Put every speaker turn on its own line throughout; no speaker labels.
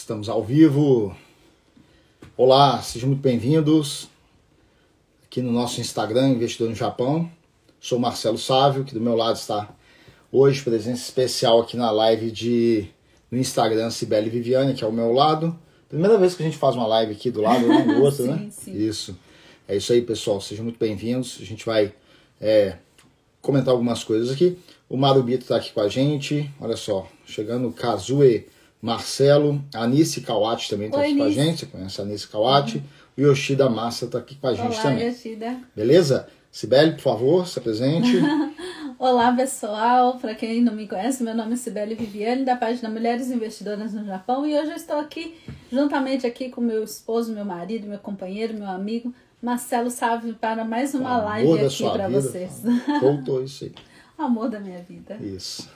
Estamos ao vivo. Olá, sejam muito bem-vindos aqui no nosso Instagram, Investidor no Japão. Sou Marcelo Sávio, que do meu lado está hoje presença especial aqui na live de no Instagram Cibele Viviane, que é ao meu lado. Primeira vez que a gente faz uma live aqui do lado, um do outro,
sim,
né?
Sim.
Isso. É isso aí, pessoal. Sejam muito bem-vindos. A gente vai é, comentar algumas coisas aqui. O Marubito está aqui com a gente. Olha só, chegando o Kazue Marcelo, a Anice Kawati também está aqui com a gente. Você conhece a Anice Kawati? O Yoshida Massa está aqui com a gente
Olá,
também.
Yoshida.
Beleza? Sibeli, por favor, se apresente.
Olá, pessoal. Para quem não me conhece, meu nome é Cibele Viviane, da página Mulheres Investidoras no Japão. E hoje eu estou aqui, juntamente aqui com meu esposo, meu marido, meu companheiro, meu amigo, Marcelo Sávio, para mais uma live aqui para vocês.
Voltou isso aí.
Amor da minha vida.
Isso.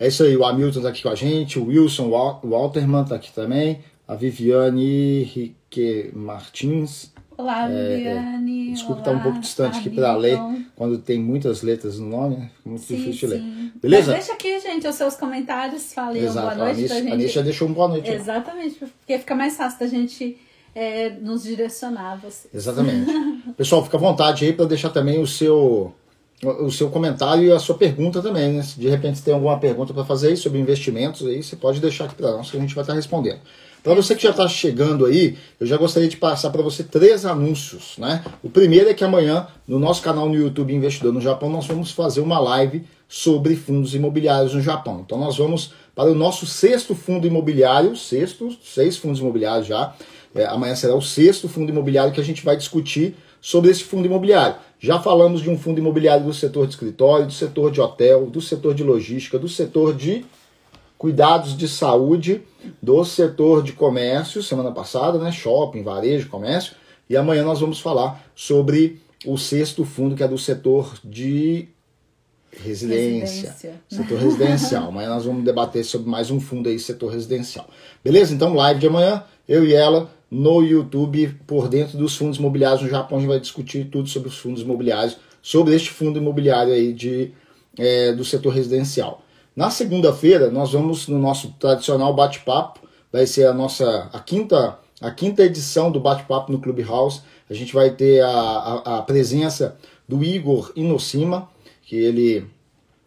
É isso aí, o Hamilton tá aqui com a gente, o Wilson Wal- Walterman tá aqui também, a Viviane Rique Martins.
Olá, Viviane.
É, Desculpa estar um pouco distante aqui para ler,
Hamilton.
quando tem muitas letras no nome, né? Fica muito
Sim,
difícil de ler.
sim.
Beleza?
Mas deixa aqui, gente, os seus comentários. Falem uma
Exato,
boa
a
noite
a
gente.
Anice já deixou um boa noite.
Exatamente, porque fica mais fácil da gente é, nos direcionar. a Você.
Exatamente. Pessoal, fica à vontade aí para deixar também o seu o seu comentário e a sua pergunta também, né? Se de repente tem alguma pergunta para fazer aí sobre investimentos aí, você pode deixar aqui para nós que a gente vai estar respondendo. Para você que já está chegando aí, eu já gostaria de passar para você três anúncios, né? O primeiro é que amanhã no nosso canal no YouTube Investidor no Japão nós vamos fazer uma live sobre fundos imobiliários no Japão. Então nós vamos para o nosso sexto fundo imobiliário, sexto, seis fundos imobiliários já. É, amanhã será o sexto fundo imobiliário que a gente vai discutir sobre esse fundo imobiliário. Já falamos de um fundo imobiliário do setor de escritório, do setor de hotel, do setor de logística, do setor de cuidados de saúde, do setor de comércio, semana passada, né? Shopping, varejo, comércio. E amanhã nós vamos falar sobre o sexto fundo, que é do setor de residência.
Residência.
Setor residencial. Amanhã nós vamos debater sobre mais um fundo aí, setor residencial. Beleza? Então, live de amanhã, eu e ela no YouTube, por dentro dos fundos imobiliários no Japão, a gente vai discutir tudo sobre os fundos imobiliários, sobre este fundo imobiliário aí de, é, do setor residencial. Na segunda-feira, nós vamos no nosso tradicional bate-papo, vai ser a nossa a quinta, a quinta edição do bate-papo no Clubhouse. A gente vai ter a, a, a presença do Igor Inosima, que ele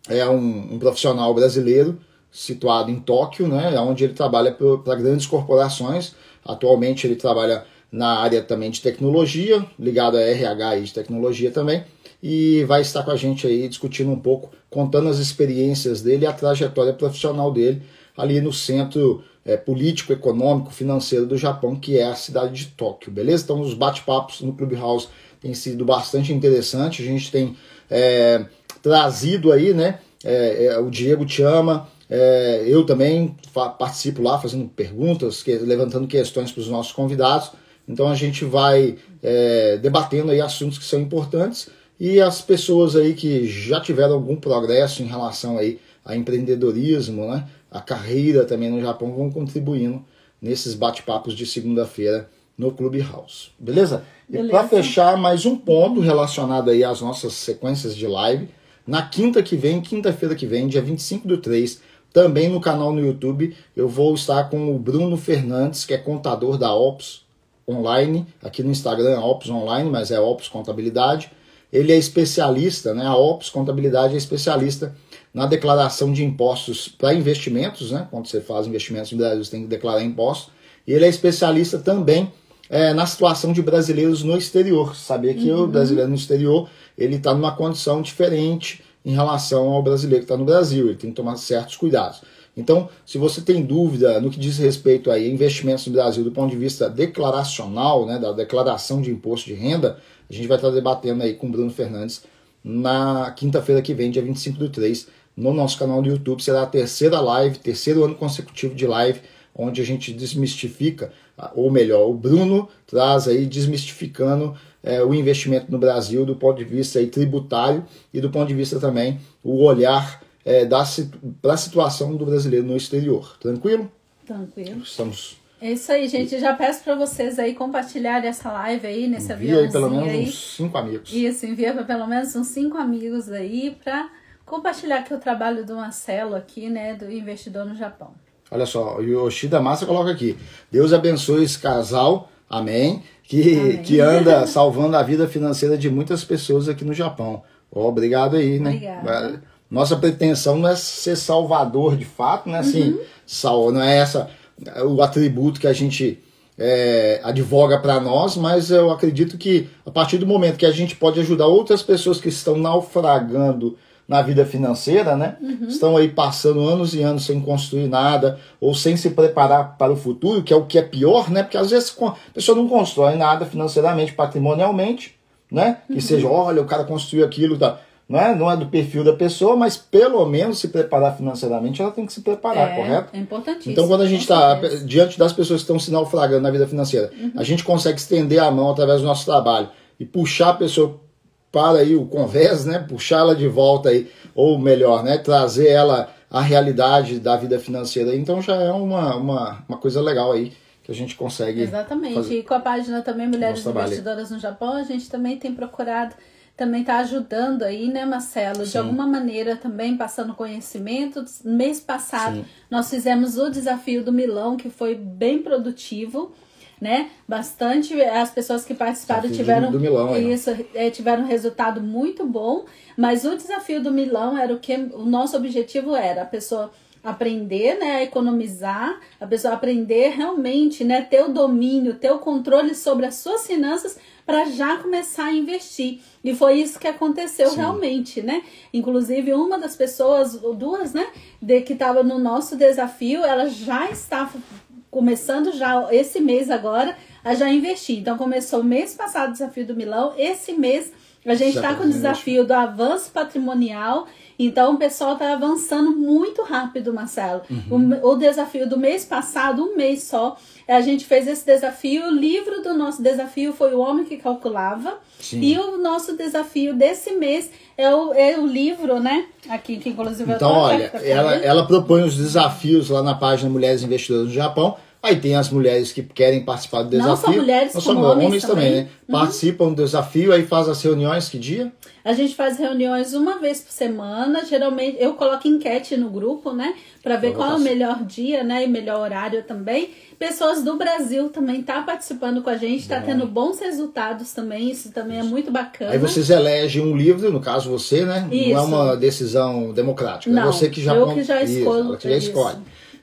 é um, um profissional brasileiro situado em Tóquio, né, onde ele trabalha para grandes corporações. Atualmente ele trabalha na área também de tecnologia, ligado a RH e de tecnologia também, e vai estar com a gente aí discutindo um pouco, contando as experiências dele e a trajetória profissional dele ali no centro é, político, econômico, financeiro do Japão, que é a cidade de Tóquio, beleza? Então os bate-papos no Clubhouse têm sido bastante interessantes, a gente tem é, trazido aí, né, é, é, o Diego te ama, é, eu também participo lá fazendo perguntas, que- levantando questões para os nossos convidados. Então a gente vai é, debatendo aí assuntos que são importantes e as pessoas aí que já tiveram algum progresso em relação aí a empreendedorismo, né, a carreira também no Japão vão contribuindo nesses bate-papos de segunda-feira no Clubhouse. Beleza? E
Beleza.
para fechar mais um ponto relacionado aí às nossas sequências de live, na quinta que vem, quinta-feira que vem, dia 25 do 3, também no canal no YouTube, eu vou estar com o Bruno Fernandes, que é contador da Ops Online, aqui no Instagram é Ops Online, mas é Ops Contabilidade. Ele é especialista, né? A Ops Contabilidade é especialista na declaração de impostos para investimentos, né? Quando você faz investimentos no Brasil, você tem que declarar impostos. E ele é especialista também é, na situação de brasileiros no exterior. Saber que o brasileiro no exterior ele está numa condição diferente em relação ao brasileiro que está no Brasil. Ele tem que tomar certos cuidados. Então, se você tem dúvida no que diz respeito a investimentos no Brasil do ponto de vista declaracional, né, da declaração de imposto de renda, a gente vai estar debatendo aí com o Bruno Fernandes na quinta-feira que vem, dia 25 do 3, no nosso canal do YouTube. Será a terceira live, terceiro ano consecutivo de live, onde a gente desmistifica, ou melhor, o Bruno traz aí desmistificando é, o investimento no Brasil do ponto de vista aí, tributário e do ponto de vista também o olhar é, para a situação do brasileiro no exterior. Tranquilo?
Tranquilo.
Estamos.
É isso aí, gente. Já peço para vocês aí compartilharem essa live aí, nesse
Envia aí pelo
aviãozinho
menos
aí.
uns cinco amigos.
Isso, envia para pelo menos uns cinco amigos aí para compartilhar aqui o trabalho do Marcelo aqui, né, do investidor no Japão.
Olha só, o Yoshida Massa coloca aqui: Deus abençoe esse casal, amém, que,
Amém.
que anda salvando a vida financeira de muitas pessoas aqui no Japão. Obrigado aí, né?
Obrigada.
Nossa pretensão não é ser salvador de fato, né? Assim, sal, não é essa o atributo que a gente é, advoga para nós, mas eu acredito que a partir do momento que a gente pode ajudar outras pessoas que estão naufragando na vida financeira, né? Estão aí passando anos e anos sem construir nada ou sem se preparar para o futuro, que é o que é pior, né? Porque às vezes a pessoa não constrói nada financeiramente, patrimonialmente, né? Que seja, olha, o cara construiu aquilo, tá? Não é, não é do perfil da pessoa, mas pelo menos se preparar financeiramente, ela tem que se preparar,
é,
correto?
É importantíssimo.
Então, quando a gente está diante das pessoas que estão se naufragando na vida financeira, a gente consegue estender a mão através do nosso trabalho e puxar a pessoa para aí o convés, né? Puxar ela de volta aí, ou melhor, né? Trazer ela à realidade da vida financeira. Então já é uma, uma, uma coisa legal aí que a gente consegue.
Exatamente.
fazer.
E com a página também Mulheres. Investidoras no Japão, a gente também tem procurado também tá ajudando aí, né, Marcelo? De
Sim.
alguma maneira também passando conhecimento. Mês passado
Sim.
nós fizemos o desafio do Milão, que foi bem produtivo, né? Bastante. As pessoas que participaram
Desafio
tiveram
do Milão,
isso, é, tiveram um resultado muito bom. Mas o desafio do Milão era o que o nosso objetivo era a pessoa aprender, né, a economizar, a pessoa aprender realmente, né, ter o domínio, ter o controle sobre as suas finanças para já começar a investir. E foi isso que aconteceu
Sim.
realmente, né? Inclusive uma das pessoas, ou duas, né, de que estava no nosso desafio, ela já estava começando já esse mês agora a já investir. Então começou mês passado o desafio do Milão, esse mês a gente está com o
fazendo
desafio do avanço patrimonial. Então o pessoal está avançando muito rápido, Marcelo.
Uhum.
O, o desafio do mês passado, um mês só, a gente fez esse desafio. O livro do nosso desafio foi O Homem que Calculava.
Sim.
E o nosso desafio desse mês é o, é o livro, né? Aqui, que inclusive eu
Então, olha, ela, ela propõe os desafios lá na página Mulheres Investidoras no Japão. Aí tem as mulheres que querem participar do
Não
desafio.
só mulheres,
Não só
como homens
também,
também.
né? Participam do desafio, aí faz as reuniões, que dia?
A gente faz reuniões uma vez por semana. Geralmente eu coloco enquete no grupo, né? Pra ver qual é o melhor dia, né? E melhor horário também. Pessoas do Brasil também tá participando com a gente, tá
Bom.
tendo bons resultados também. Isso também é muito bacana.
Aí vocês elegem um livro, no caso você, né? Não é
Isso.
uma decisão democrática. é
Não,
você que já
eu que já
Isso,
escolho,
ela que já
isso.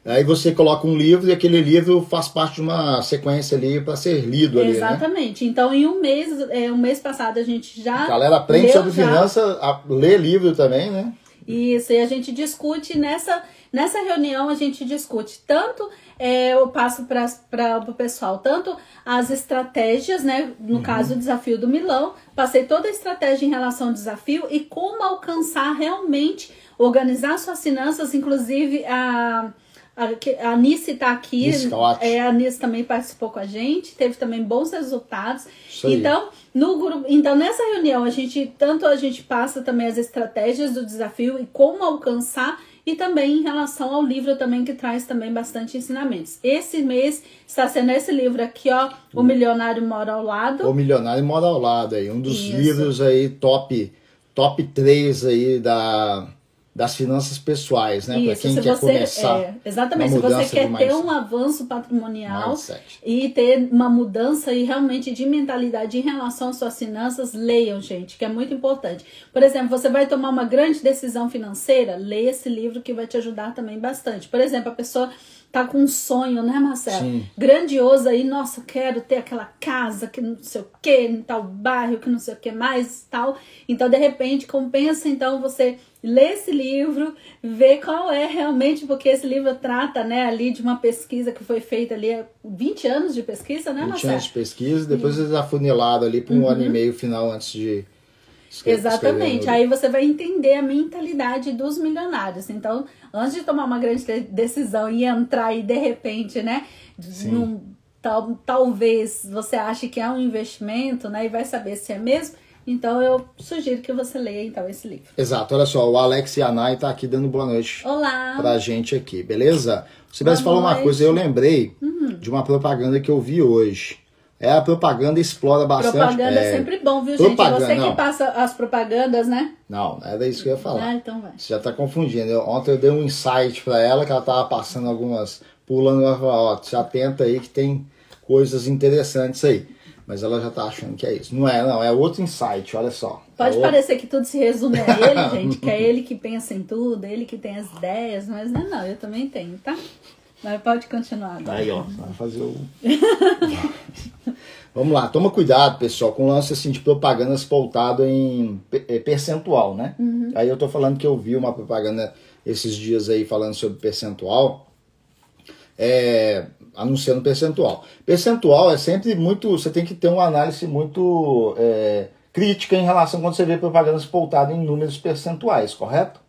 Aí você coloca um livro e aquele livro faz parte de uma sequência ali para ser lido ali, né?
Exatamente. Então, em um mês, é, um mês passado, a gente já.
A galera aprende sobre
já
finança, a- lê livro também, né?
Isso, e a gente discute nessa, nessa reunião, a gente discute tanto, é, eu passo para o pessoal, tanto as estratégias, né?
Uhum.
No caso, o desafio do Milão, passei toda a estratégia em relação ao desafio e como alcançar realmente, organizar suas finanças, inclusive a. A, que- a Nice está aqui,
Scott.
é, a Nice também participou com a gente, teve também bons resultados. Então, no grupo, então nessa reunião a gente tanto a gente passa também as estratégias do desafio e como alcançar e também em relação ao livro também que traz também bastante ensinamentos. Esse mês está sendo esse livro aqui, ó, O Milionário Mora ao Lado.
O Milionário Mora ao Lado aí, um dos
Isso.
livros aí top top 3 aí da das finanças pessoais, né? Para quem quer
você
começar.
é, exatamente,
uma
se você quer ter um avanço patrimonial
Mindset.
e ter uma mudança e realmente de mentalidade em relação às suas finanças, leiam, gente, que é muito importante. Por exemplo, você vai tomar uma grande decisão financeira, leia esse livro que vai te ajudar também bastante. Por exemplo, a pessoa tá com um sonho, né, Marcelo?
Sim.
Grandioso aí, nossa, quero ter aquela casa que não sei o que, em tal bairro, que não sei o que mais, tal. Então, de repente, compensa então você ler esse livro, ver qual é realmente, porque esse livro trata, né, ali de uma pesquisa que foi feita ali, há 20 anos de pesquisa, né,
20
Marcelo?
anos de pesquisa, depois eles afunilaram ali para um ano e meio final antes de escre- escrever
Exatamente. Aí você vai entender a mentalidade dos milionários. Então, antes de tomar uma grande de- decisão e entrar e de repente, né, num, tal, talvez você ache que é um investimento, né, e vai saber se é mesmo. Então, eu sugiro que você leia então esse livro.
Exato, olha só, o Alex Yanai tá aqui dando boa noite
Olá.
pra gente aqui, beleza? Se tivesse falar uma coisa, eu lembrei de uma propaganda que eu vi hoje. É, a propaganda explora bastante.
Propaganda é,
é
sempre bom, viu, gente?
propaganda,
Você que
não.
passa as propagandas, né?
Não, era isso que eu ia falar.
Ah, então vai.
Você já tá confundindo. Eu- ontem eu dei um insight pra ela que ela tava passando algumas. pulando, ela falou, ó, se atenta aí que tem coisas interessantes aí. Mas ela já tá achando que é isso. Não é, não, é outro insight, olha só.
Pode
é outro-
parecer que tudo se resume a ele, gente, que é ele que pensa em tudo, ele que tem as ideias, mas não é não, eu também tenho, tá? Mas pode continuar agora.
Aí, ó, vai fazer o. Vamos lá, toma cuidado, pessoal, com o lance assim, de propagandas pautado em eh, percentual, né? Aí eu tô falando que eu vi uma propaganda esses dias aí falando sobre percentual, é, anunciando percentual. Percentual é sempre muito. Você tem que ter uma análise muito é, crítica em relação quando você vê propagandas pautadas em números percentuais, correto?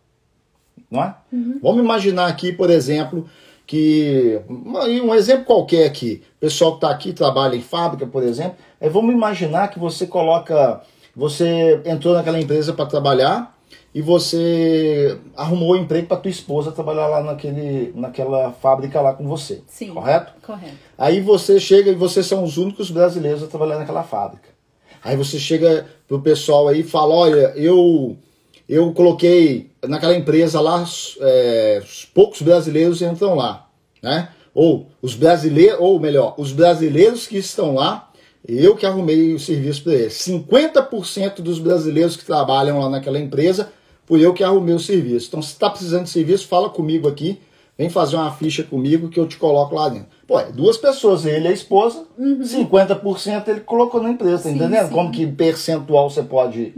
Não é? Vamos imaginar aqui, por exemplo, que. Um exemplo qualquer aqui. O pessoal que está aqui trabalha em fábrica, por exemplo. É, vamos imaginar que você coloca. Você entrou naquela empresa para trabalhar e você arrumou um emprego para tua esposa trabalhar lá naquele, naquela fábrica lá com você.
Sim.
Correto?
Correto.
Aí você chega e vocês são os únicos brasileiros a trabalhar naquela fábrica. Aí você chega pro pessoal aí e fala, olha, eu eu coloquei naquela empresa lá, é, os poucos brasileiros entram lá, né? Ou os brasileiros, ou melhor, os brasileiros que estão lá, eu que arrumei o serviço para eles. 50% dos brasileiros que trabalham lá naquela empresa, fui eu que arrumei o serviço. Então, se está precisando de serviço, fala comigo aqui, vem fazer uma ficha comigo que eu te coloco lá dentro. Pô, é duas pessoas, ele e a esposa, 50% ele colocou na empresa, tá
Sim,
entendendo?
sim.
Como que percentual você pode,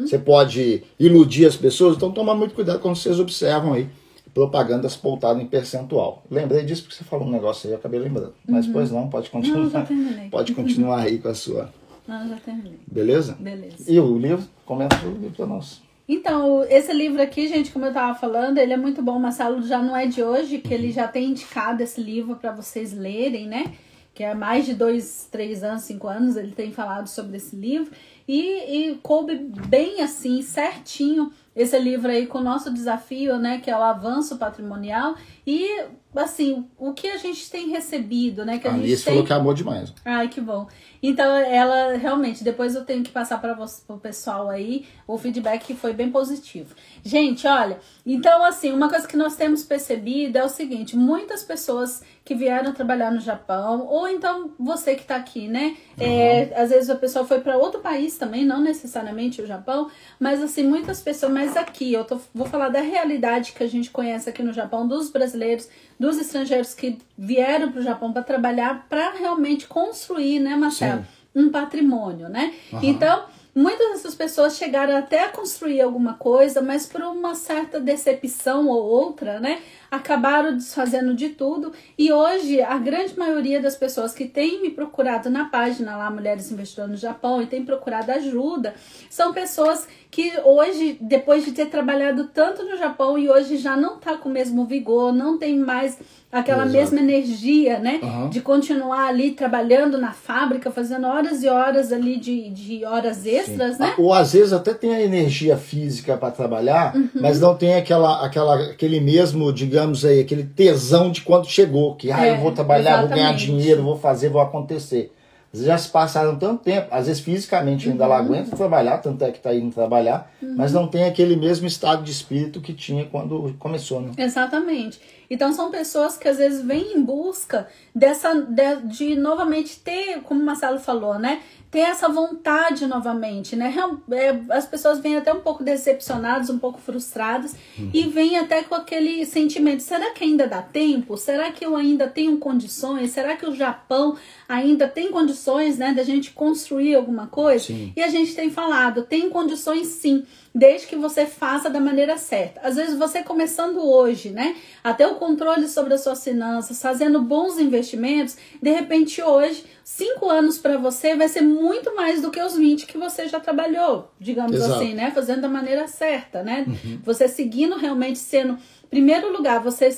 você pode iludir as pessoas? Então toma muito cuidado quando vocês observam aí propagandas pautadas em percentual. Lembrei disso porque você falou um negócio aí, eu acabei lembrando. Mas pois não, pode
Não, já
continuar.
terminei.
pode continuar aí com a sua.
Não, já terminei.
Beleza?
Beleza.
E o livro? Começa o livro para nós.
Então, esse livro aqui, gente, como eu tava falando, ele é muito bom. O Marcelo já não é de hoje, que ele já tem indicado esse livro para vocês lerem, né? Que há mais de dois, três anos, cinco anos, ele tem falado sobre esse livro. E, e coube bem assim, certinho, esse livro aí com o nosso desafio, né? Que é o avanço patrimonial. E, assim, o que a gente tem recebido, né? Que a
A
gente tem
falou que amou demais.
Ai, que bom. Então, ela realmente, depois eu tenho que passar para o pessoal aí o feedback que foi bem positivo. Gente, olha, então, assim, uma coisa que nós temos percebido é o seguinte: muitas pessoas que vieram trabalhar no Japão, ou então você que está aqui, né? É, às vezes a pessoa foi para outro país também, não necessariamente o Japão, mas, assim, muitas pessoas, mas aqui, eu tô, vou falar da realidade que a gente conhece aqui no Japão, dos brasileiros, dos estrangeiros que vieram para o Japão para trabalhar, para realmente construir, né, Marcelo?
Sim.
um patrimônio, né? Então, muitas dessas pessoas chegaram até a construir alguma coisa, mas por uma certa decepção ou outra, né? Acabaram desfazendo de tudo. E hoje, a grande maioria das pessoas que têm me procurado na página lá, Mulheres Investidoras no Japão, e têm procurado ajuda, são pessoas que hoje, depois de ter trabalhado tanto no Japão e hoje já não tá com o mesmo vigor, não tem mais aquela
Exato.
mesma energia, né?
Aham.
De continuar ali trabalhando na fábrica, fazendo horas e horas ali de, de horas extras, né?
Ou às vezes até tem a energia física para trabalhar,
Uhum.
mas não tem aquela, aquela, aquele mesmo, digamos aí, aquele tesão de quando chegou, que ah,
É,
eu vou trabalhar, vou ganhar
exatamente.
dinheiro, vou fazer, vou acontecer. Já se passaram tanto tempo, às vezes fisicamente ainda
Uhum.
ela aguenta trabalhar, tanto é que está indo trabalhar, mas não tem aquele mesmo estado de espírito que tinha quando começou, né?
Exatamente. Então são pessoas que às vezes vêm em busca dessa de, de novamente ter, como o Marcelo falou, né? Ter essa vontade novamente, né? É, as pessoas vêm até um pouco decepcionadas, um pouco frustradas e vêm até com aquele sentimento: será que ainda dá tempo? Será que eu ainda tenho condições? Será que o Japão ainda tem condições, né, da gente construir alguma coisa?
Sim.
E a gente tem falado, tem condições sim, desde que você faça da maneira certa. Às vezes você começando hoje, né, até o controle sobre as suas finanças, fazendo bons investimentos, de repente hoje, cinco anos para você vai ser muito mais do que os 20 que você já trabalhou, digamos
Exato.
assim, né, fazendo da maneira certa, né? Você seguindo realmente sendo, primeiro lugar, você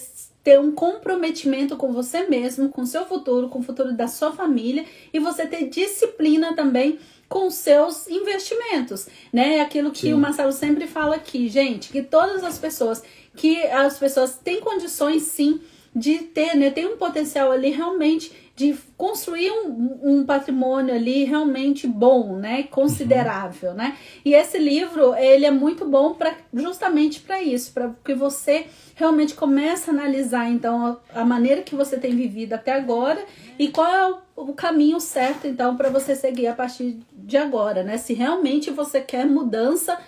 ter um comprometimento com você mesmo, com o seu futuro, com o futuro da sua família e você ter disciplina também com seus investimentos, né? É Aquilo que
Sim.
o Marcelo sempre fala aqui, gente, que todas as pessoas que as pessoas têm condições sim de ter, né? Tem um potencial ali realmente de construir um, um patrimônio ali realmente bom, né? Considerável, uhum. né? E esse livro, ele é muito bom para justamente para isso, para que você realmente comece a analisar então a, a, maneira que você tem vivido até agora e qual é o, o caminho certo então para você seguir a partir de agora, né? Se realmente você quer mudança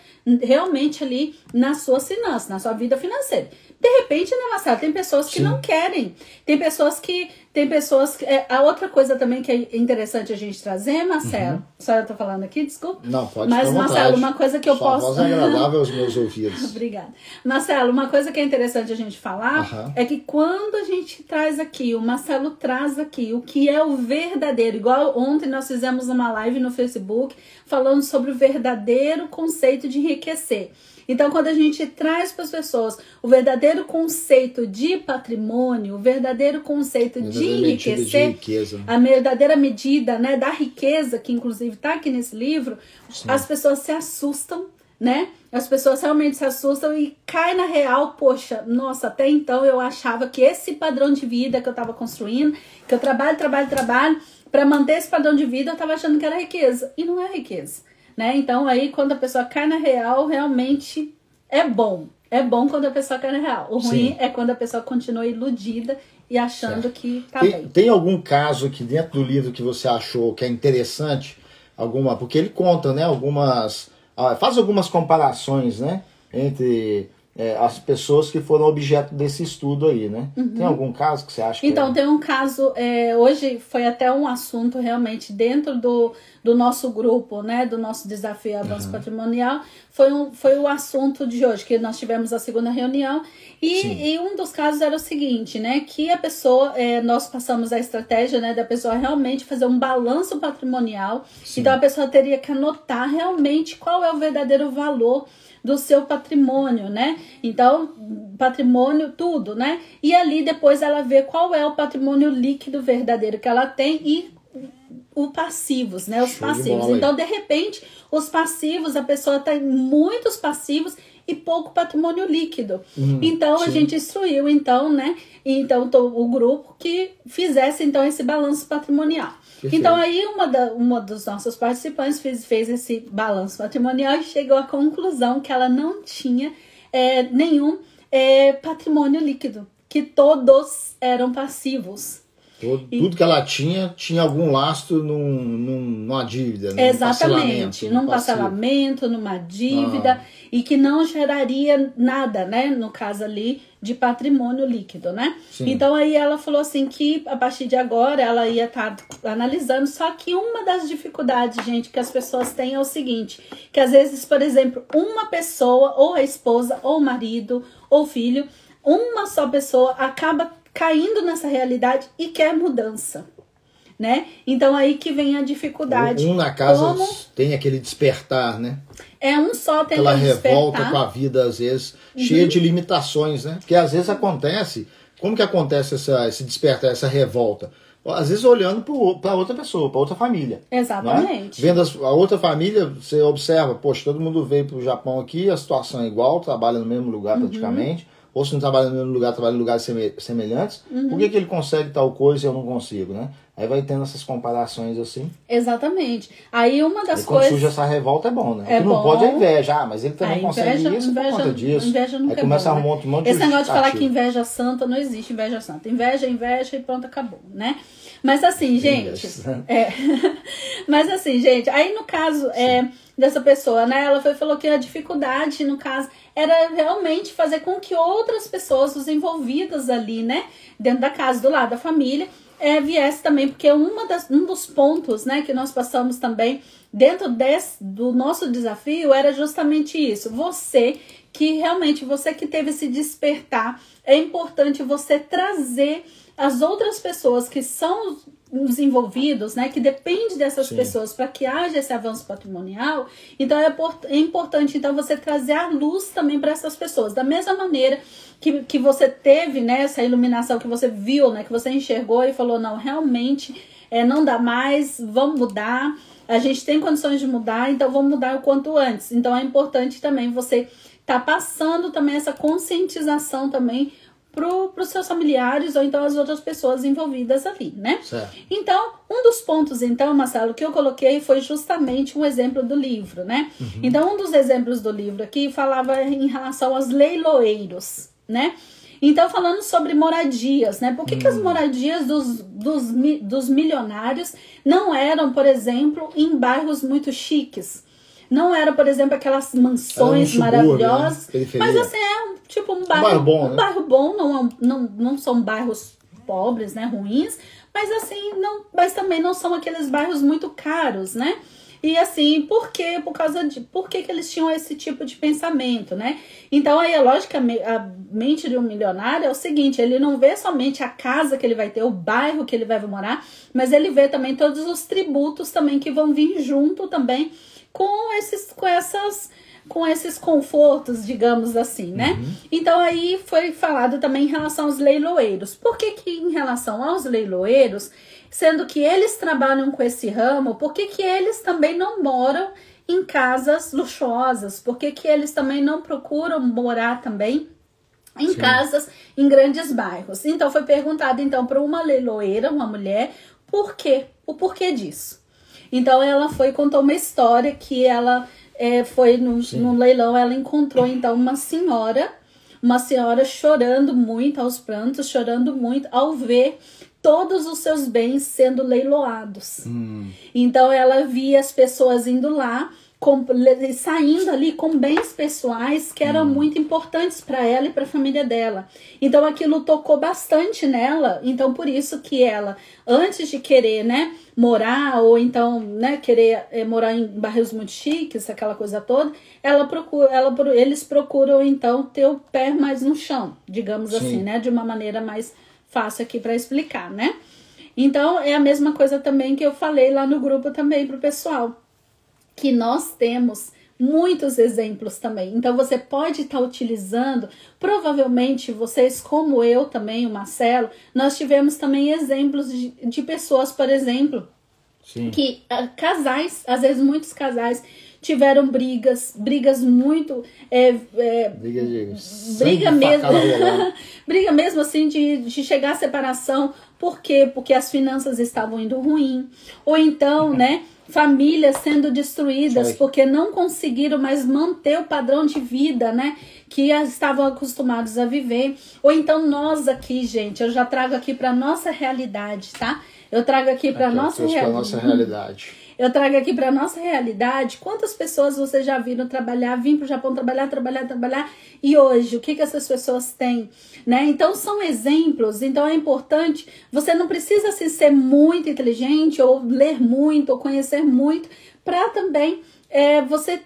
realmente ali na sua finança, na sua vida financeira. De repente, né, Marcelo, tem pessoas que Sim. não querem. Tem pessoas que. Tem pessoas que. É, a outra coisa também que é interessante a gente trazer, Marcelo. Uhum. Só eu tô falando aqui, desculpa.
Não, pode
Mas, Marcelo, uma coisa que eu
Sua
posso.
Voz é agradável aos meus ouvidos.
Obrigada. Marcelo, uma coisa que é interessante a gente falar uhum. é que quando a gente traz aqui, o Marcelo traz aqui o que é o verdadeiro. Igual ontem nós fizemos uma live no Facebook falando sobre o verdadeiro conceito de enriquecer. Então, quando a gente traz para as pessoas o verdadeiro conceito de patrimônio, o verdadeiro conceito de enriquecer,
de
a verdadeira medida né, da riqueza, que inclusive está aqui nesse livro, Sim. as pessoas se assustam, né? As pessoas realmente se assustam e cai na real, poxa, nossa, até então eu achava que esse padrão de vida que eu estava construindo, que eu trabalho, trabalho, trabalho, para manter esse padrão de vida, eu estava achando que era riqueza. E não é riqueza né? Então aí quando a pessoa cai na real, realmente é bom. É bom quando a pessoa cai na real. O ruim Sim. é quando a pessoa continua iludida e achando certo. que tá
tem,
bem.
Tem algum caso aqui dentro do livro que você achou que é interessante? Alguma, porque ele conta, né, algumas ah, faz algumas comparações, né, entre é, as pessoas que foram objeto desse estudo aí, né? Uhum. Tem algum caso que você acha que
Então,
é...
tem um caso, é, hoje foi até um assunto realmente dentro do, do nosso grupo, né? Do nosso desafio avanço uhum. patrimonial, foi, um, foi o assunto de hoje, que nós tivemos a segunda reunião. E, e um dos casos era o seguinte, né? Que a pessoa, é, nós passamos a estratégia, né? Da pessoa realmente fazer um balanço patrimonial. Sim. Então, a pessoa teria que anotar realmente qual é o verdadeiro valor do seu patrimônio, né? Então, patrimônio, tudo, né? E ali depois ela vê qual é o patrimônio líquido verdadeiro que ela tem e o passivos, né? Os passivos. Então, de repente, os passivos, a pessoa tem muitos passivos e pouco patrimônio líquido. Hum, então sim. a gente instruiu então, né? Então o grupo que fizesse então esse balanço patrimonial. Então aí uma, da, uma dos nossos participantes fez, fez esse balanço patrimonial e chegou à conclusão que ela não tinha é, nenhum é, patrimônio líquido, que todos eram passivos.
Todo, e, tudo que ela tinha tinha algum lastro num, num, numa dívida. Num
exatamente, num parcelamento, numa dívida, ah. e que não geraria nada, né? No caso ali, de patrimônio líquido, né? Sim. Então aí ela falou assim que a partir de agora ela ia estar tá analisando, só que uma das dificuldades, gente, que as pessoas têm é o seguinte, que às vezes, por exemplo, uma pessoa, ou a esposa, ou o marido, ou o filho, uma só pessoa acaba caindo nessa realidade e quer mudança. Né? Então aí que vem a dificuldade.
Um na casa Como... tem aquele despertar, né?
É um só tem
Aquela revolta com a vida, às vezes, uhum. cheia de limitações, né? Porque às vezes acontece. Como que acontece essa, esse despertar, essa revolta? Às vezes olhando para outra pessoa, para outra família.
Né? Exatamente.
Né? Vendo a outra família, você observa, poxa, todo mundo veio para o Japão aqui, a situação é igual, trabalha no mesmo lugar uhum. Ou se não trabalha no mesmo lugar, trabalha em lugares semelhantes, uhum. por que, que ele consegue tal coisa e eu não consigo, né? Aí vai tendo essas comparações assim.
Exatamente. Aí uma das quando coisas.
Quando surge essa revolta é bom, né? É o que não pode é inveja. Ah, mas ele também a consegue inveja, isso inveja, por conta disso.
Inveja nunca
Aí começa
é
bom, a um monte
Esse negócio de falar que inveja santa não existe inveja santa. Inveja é inveja e pronto, acabou, né? Mas assim, gente. É, mas assim, gente, aí no caso é, dessa pessoa, né? Ela foi, falou que a dificuldade, no caso, era realmente fazer com que outras pessoas, os envolvidas ali, né, dentro da casa, do lado da família, é, viesse também, porque uma das, um dos pontos, né, que nós passamos também dentro desse, do nosso desafio era justamente isso. Você que realmente, você que teve esse despertar, é importante você trazer as outras pessoas que são os envolvidos, né, que depende dessas Sim. pessoas para que haja esse avanço patrimonial, então é, é importante então você trazer a luz também para essas pessoas. Da mesma maneira que, que você teve, né, essa iluminação que você viu, né, que você enxergou e falou, não, realmente é, não dá mais, vamos mudar, a gente tem condições de mudar, então vamos mudar o quanto antes. Então é importante também você tá passando também essa conscientização também para os seus familiares ou então as outras pessoas envolvidas ali, né?
Certo.
Então, um dos pontos, então, Marcelo, que eu coloquei foi justamente um exemplo do livro, né?
Uhum.
Então, um dos exemplos do livro aqui falava em relação aos leiloeiros, né? Então, falando sobre moradias, né? Por que, que as
Hum.
moradias dos, dos, dos milionários não eram, por exemplo, em bairros muito chiques? Não era, por exemplo, aquelas mansões
um subúrbio,
maravilhosas.
né?
Mas assim, é um- tipo um bairro,
bairro bom,
um
né?
bairro bom, não, é um- não, não são bairros pobres, né? Ruins, mas assim, não, mas também não são aqueles bairros muito caros, né? E assim, por quê? Por causa de. Por que, que eles tinham esse tipo de pensamento, né? Então, aí, logicamente, a mente de um milionário é o seguinte: ele não vê somente a casa que ele vai ter, o bairro que ele vai morar, mas ele vê também todos os tributos também que vão vir junto também com esses, com essas, com esses confortos, digamos assim, né? Então aí foi falado também em relação aos leiloeiros. Por que que em relação aos leiloeiros, sendo que eles trabalham com esse ramo, por que que eles também não moram em casas luxuosas? Por que que eles também não procuram morar também em
Sim.
casas em grandes bairros. Então foi perguntado então para uma leiloeira, uma mulher, por quê? O porquê disso. Então ela foi e contou uma história que ela é, foi no leilão, ela encontrou então uma senhora, uma senhora chorando muito aos prantos, chorando muito ao ver todos os seus bens sendo leiloados.
Hum,
Então ela via as pessoas indo lá, com- saindo ali com bens pessoais que eram muito importantes para ela e para a família dela. Então aquilo tocou bastante nela. Então por isso que ela, antes de querer, né, morar ou então, né, querer eh, morar em bairros muito chiques, aquela coisa toda, ela procura, ela, eles procuram então ter o pé mais no chão, digamos
Sim.
assim, né, de uma maneira mais fácil aqui para explicar, né? Então é a mesma coisa também que eu falei lá no grupo também pro pessoal, que nós temos muitos exemplos também. Então você pode estar utilizando, provavelmente vocês como eu também, o Marcelo, nós tivemos também exemplos de, de pessoas, por exemplo,
sim.
que ah, casais, às vezes muitos casais tiveram brigas, brigas muito é, é,
Briga de
briga mesmo, briga mesmo assim de, de chegar à separação, por quê? Porque as finanças estavam indo ruim, ou então, né, famílias sendo destruídas porque não conseguiram mais manter o padrão de vida, né, que estavam acostumados a viver, ou então nós aqui, gente, eu já trago aqui para nossa realidade, tá? Eu trago aqui para nossa, reali-
nossa realidade.
eu trago aqui para nossa realidade. Quantas pessoas vocês já viram trabalhar, vir para o Japão trabalhar, trabalhar, trabalhar e hoje o que que essas pessoas têm, né? Então são exemplos. Então é importante. Você não precisa assim, ser muito inteligente ou ler muito ou conhecer muito para também é, você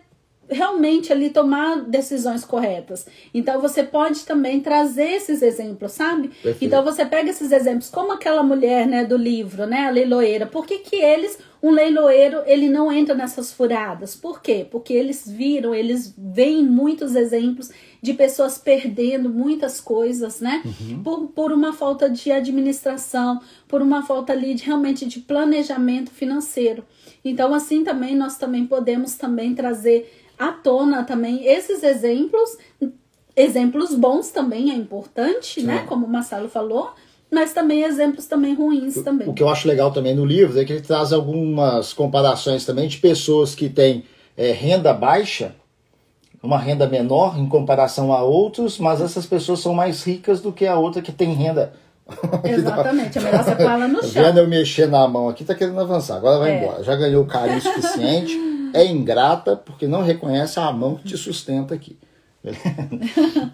realmente ali tomar decisões corretas. Então você pode também trazer esses exemplos, sabe?
Perfeito.
Então você pega esses exemplos, como aquela mulher, né, do livro, né, a leiloeira. Por que que eles, um leiloeiro, ele não entra nessas furadas? Por quê? Porque eles viram, eles veem muitos exemplos de pessoas perdendo muitas coisas, né? Por, por uma falta de administração, por uma falta ali de realmente de planejamento financeiro. Então assim também nós também podemos também trazer à tona também esses exemplos, exemplos bons também é importante, né? Como o Marcelo falou, mas também exemplos também ruins também.
O que eu acho legal também no livro é que ele traz algumas comparações também de pessoas que têm é, renda baixa, uma renda menor em comparação a outros, mas essas pessoas são mais ricas do que a outra que tem renda.
Exatamente, é melhor você pôr ela no chão.
Vendo eu mexer na mão aqui, tá querendo avançar. Agora vai
É.
embora. Já ganhou carinho suficiente. É ingrata porque não reconhece a mão que te sustenta aqui.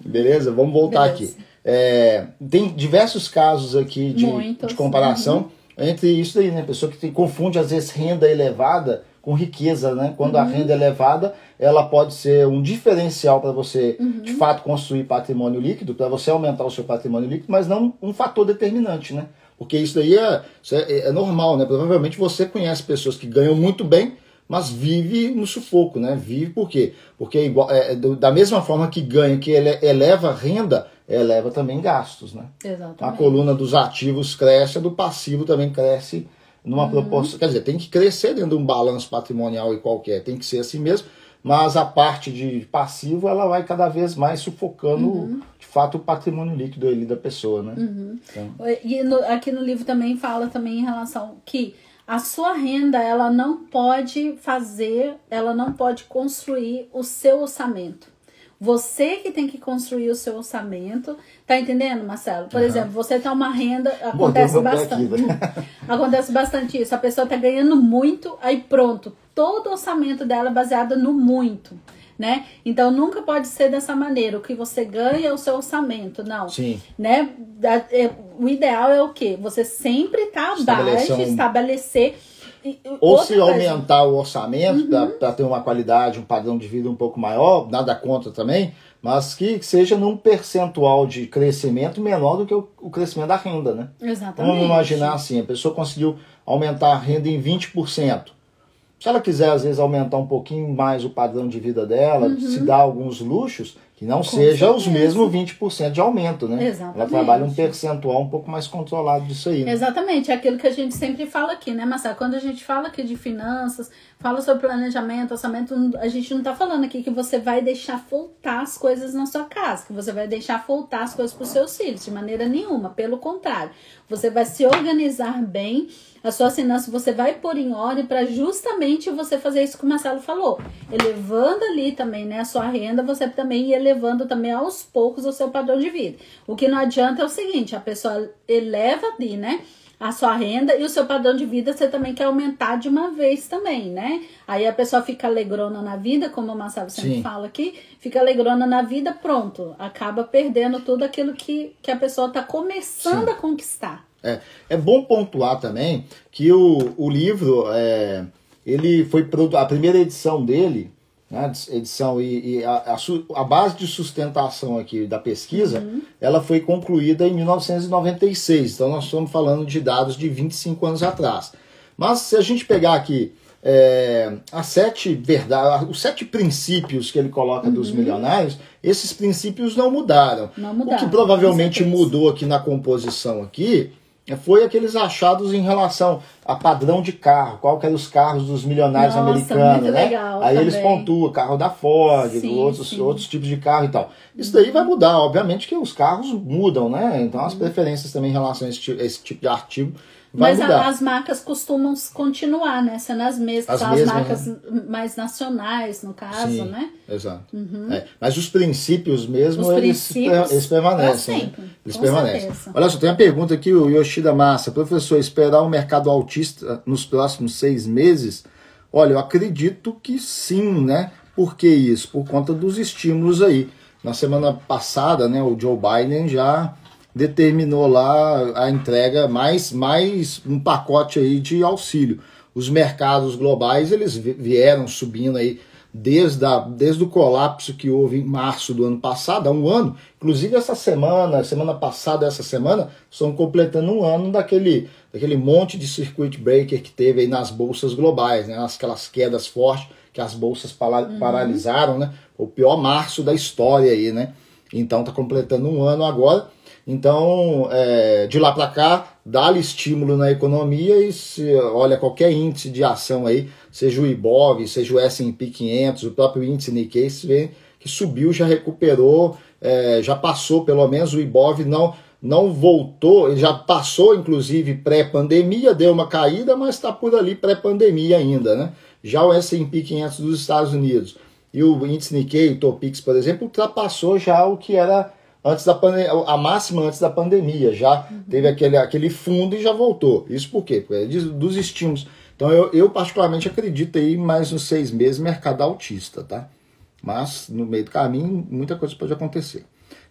Beleza? Vamos voltar
Beleza.
aqui. É, tem diversos casos aqui de,
Muitos.
de comparação entre isso aí, né? Pessoa que tem- confunde às vezes renda elevada com riqueza, né? Quando
Uhum.
a renda é elevada, ela pode ser um diferencial para você,
Uhum.
de fato, construir patrimônio líquido, para você aumentar o seu patrimônio líquido, mas não um fator determinante, né? Porque isso daí é, é, é normal, né? Provavelmente você conhece pessoas que ganham muito bem, mas vive no sufoco, né? Vive por quê? Porque é igual, é, do- da mesma forma que ganha, que ele eleva a renda, eleva também gastos, né? A
Exatamente.
coluna dos ativos cresce, a do passivo também cresce numa proporção. Quer dizer, tem que crescer dentro de um balanço patrimonial e qualquer, tem que ser assim mesmo. mas a parte de passivo ela vai cada vez mais sufocando
Uhum.
de fato o patrimônio líquido ali da pessoa, né? Então,
E no- aqui no livro também fala também em relação que a sua renda ela não pode fazer, ela não pode construir o seu orçamento. Você que tem que construir o seu orçamento, tá entendendo, Marcelo? Por exemplo, você tem uma renda, acontece
pé
bastante. acontece bastante isso. A pessoa tá ganhando muito, aí pronto, todo o orçamento dela é baseado no muito, né? Então nunca pode ser dessa maneira. O que você ganha é o seu orçamento, não
sim.
né? É, o ideal é o quê? Você sempre tá abaixo,
Estabelecer um-
estabelecer.
Ou
outra
se
coisa, Uhum.
aumentar o orçamento para ter uma qualidade, um padrão de vida um pouco maior, nada contra também, mas que seja num percentual de crescimento menor do que o, o crescimento da renda, né?
Exatamente.
Vamos imaginar assim, a pessoa conseguiu aumentar a renda em 20%. Se ela quiser, às vezes, aumentar um pouquinho mais o padrão de vida dela, se dar alguns luxos, que não seja os
Uhum. certeza.
mesmos 20% de aumento, né? Ela
Exatamente.
trabalha um percentual um pouco mais controlado disso aí. né?
Exatamente, é aquilo que a gente sempre fala aqui, né, Marcelo? Quando a gente fala aqui de finanças, fala sobre planejamento, orçamento, a gente não tá falando aqui que você vai deixar faltar as coisas na sua casa, que você vai deixar faltar as coisas para os seus filhos, de maneira nenhuma. Pelo contrário, você vai se organizar bem, as suas finanças você vai pôr em ordem para justamente você fazer isso que o Marcelo falou. Elevando ali também, né, a sua renda, você também ir elevando também aos poucos o seu padrão de vida. O que não adianta é o seguinte, a pessoa eleva ali, né? a sua renda e o seu padrão de vida você também quer aumentar de uma vez também, né? Aí a pessoa fica alegrona na vida, como o Marcelo sempre
Sim.
fala aqui, fica alegrona na vida, pronto, acaba perdendo tudo aquilo que, que a pessoa tá começando
Sim.
a conquistar.
É, é bom pontuar também que o, o livro, é, ele foi a primeira edição dele, né, edição e, e a, a a base de sustentação aqui da pesquisa, ela foi concluída em 1996. Então nós estamos falando de dados de 25 anos atrás. Mas se a gente pegar aqui é, as sete verdades, os sete princípios que ele coloca dos milionários, esses princípios não mudaram.
Não
O
mudaram,
que
com
provavelmente mudou aqui na composição aqui foi aqueles achados em relação a padrão de carro, qual que eram os carros dos milionários
Nossa,
americanos, né?
legal
Aí eles
também.
pontuam carro da Ford,
Sim,
outros,
sim.
outros tipos de carro e tal. Isso daí vai mudar, obviamente que os carros mudam, né? Então as preferências também em relação a esse, ti- esse tipo de artigo vai
Mas
mudar.
as marcas costumam continuar, né? Sendo as mesmas,
As
são as
mesmas,
marcas mais nacionais, no caso,
Sim.
né?
Exato. É, Mas os princípios mesmo,
Os
eles,
princípios,
eles permanecem. né? Eles permanecem.
certeza.
Olha só, tem uma pergunta aqui, o Yoshida Massa. Professor, esperar o mercado autista nos próximos seis meses? Olha, eu acredito que sim, né? Por que isso? Por conta dos estímulos aí. Na semana passada, né, o Joe Biden já determinou lá a entrega mais, mais um pacote aí de auxílio. Os mercados globais, eles vi- vieram subindo aí desde, a, desde o colapso que houve em março do ano passado, há um ano. Inclusive essa semana, semana passada, essa semana, estão completando um ano daquele, daquele monte de circuit breaker que teve aí nas bolsas globais, né? Aquelas quedas fortes que as bolsas para- paralisaram, né? O pior março da história aí, né? Então tá completando um ano agora. Então, é, de lá para cá, dá-lhe estímulo na economia e se olha qualquer índice de ação aí, seja o IBOV, seja o S&P 500, o próprio índice Nikkei, você vê que subiu, já recuperou, é, já passou pelo menos o IBOV, não, não voltou, ele já passou inclusive pré-pandemia, deu uma caída, mas está por ali pré-pandemia ainda, né? Já o S&P 500 dos Estados Unidos e o índice Nikkei, o Topix, por exemplo, ultrapassou já o que era antes da pandemia, a máxima antes da pandemia, já teve aquele, aquele fundo e já voltou. Isso por quê? Porque é dos estímulos. Então eu, eu particularmente acredito aí mais uns seis meses mercado autista, tá? Mas no meio do caminho muita coisa pode acontecer.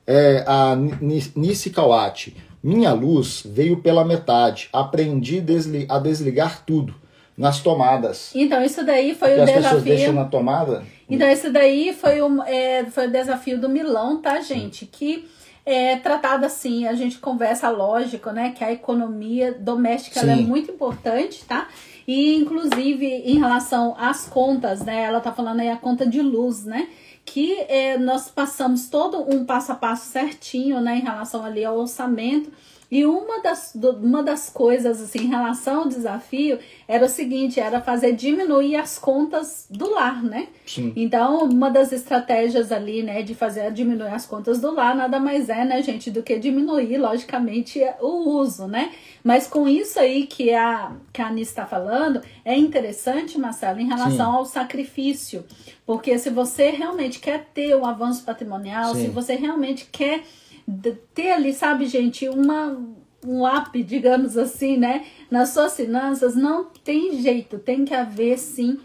É, a Ni- Nisi Kawati, minha luz veio pela metade, aprendi desli- a desligar tudo nas tomadas.
Então, isso daí foi
Porque
o
as pessoas
desafio.
deixam na tomada?
Então, esse daí foi o, é, foi o desafio do Milão, tá, gente? Que é tratado assim, a gente conversa, lógico, né? Que a economia doméstica é muito importante, tá? E, inclusive, em relação às contas, né? Ela tá falando aí a conta de luz, né? Que é, nós passamos todo um passo a passo certinho, né? Em relação ali ao orçamento. E uma das, uma das coisas, assim, em relação ao desafio, era o seguinte, era fazer diminuir as contas do lar, né?
Sim.
Então, uma das estratégias ali, né, de fazer diminuir as contas do lar, nada mais é, né, gente, do que diminuir, logicamente, o uso, né? Mas com isso aí que a, que a Anice está falando, é interessante, Marcelo, em relação Sim. ao sacrifício. Porque se você realmente quer ter um avanço patrimonial, Sim. se você realmente quer ter ali, sabe, gente, uma um up, digamos assim, né, nas suas finanças, não tem jeito, tem que haver sim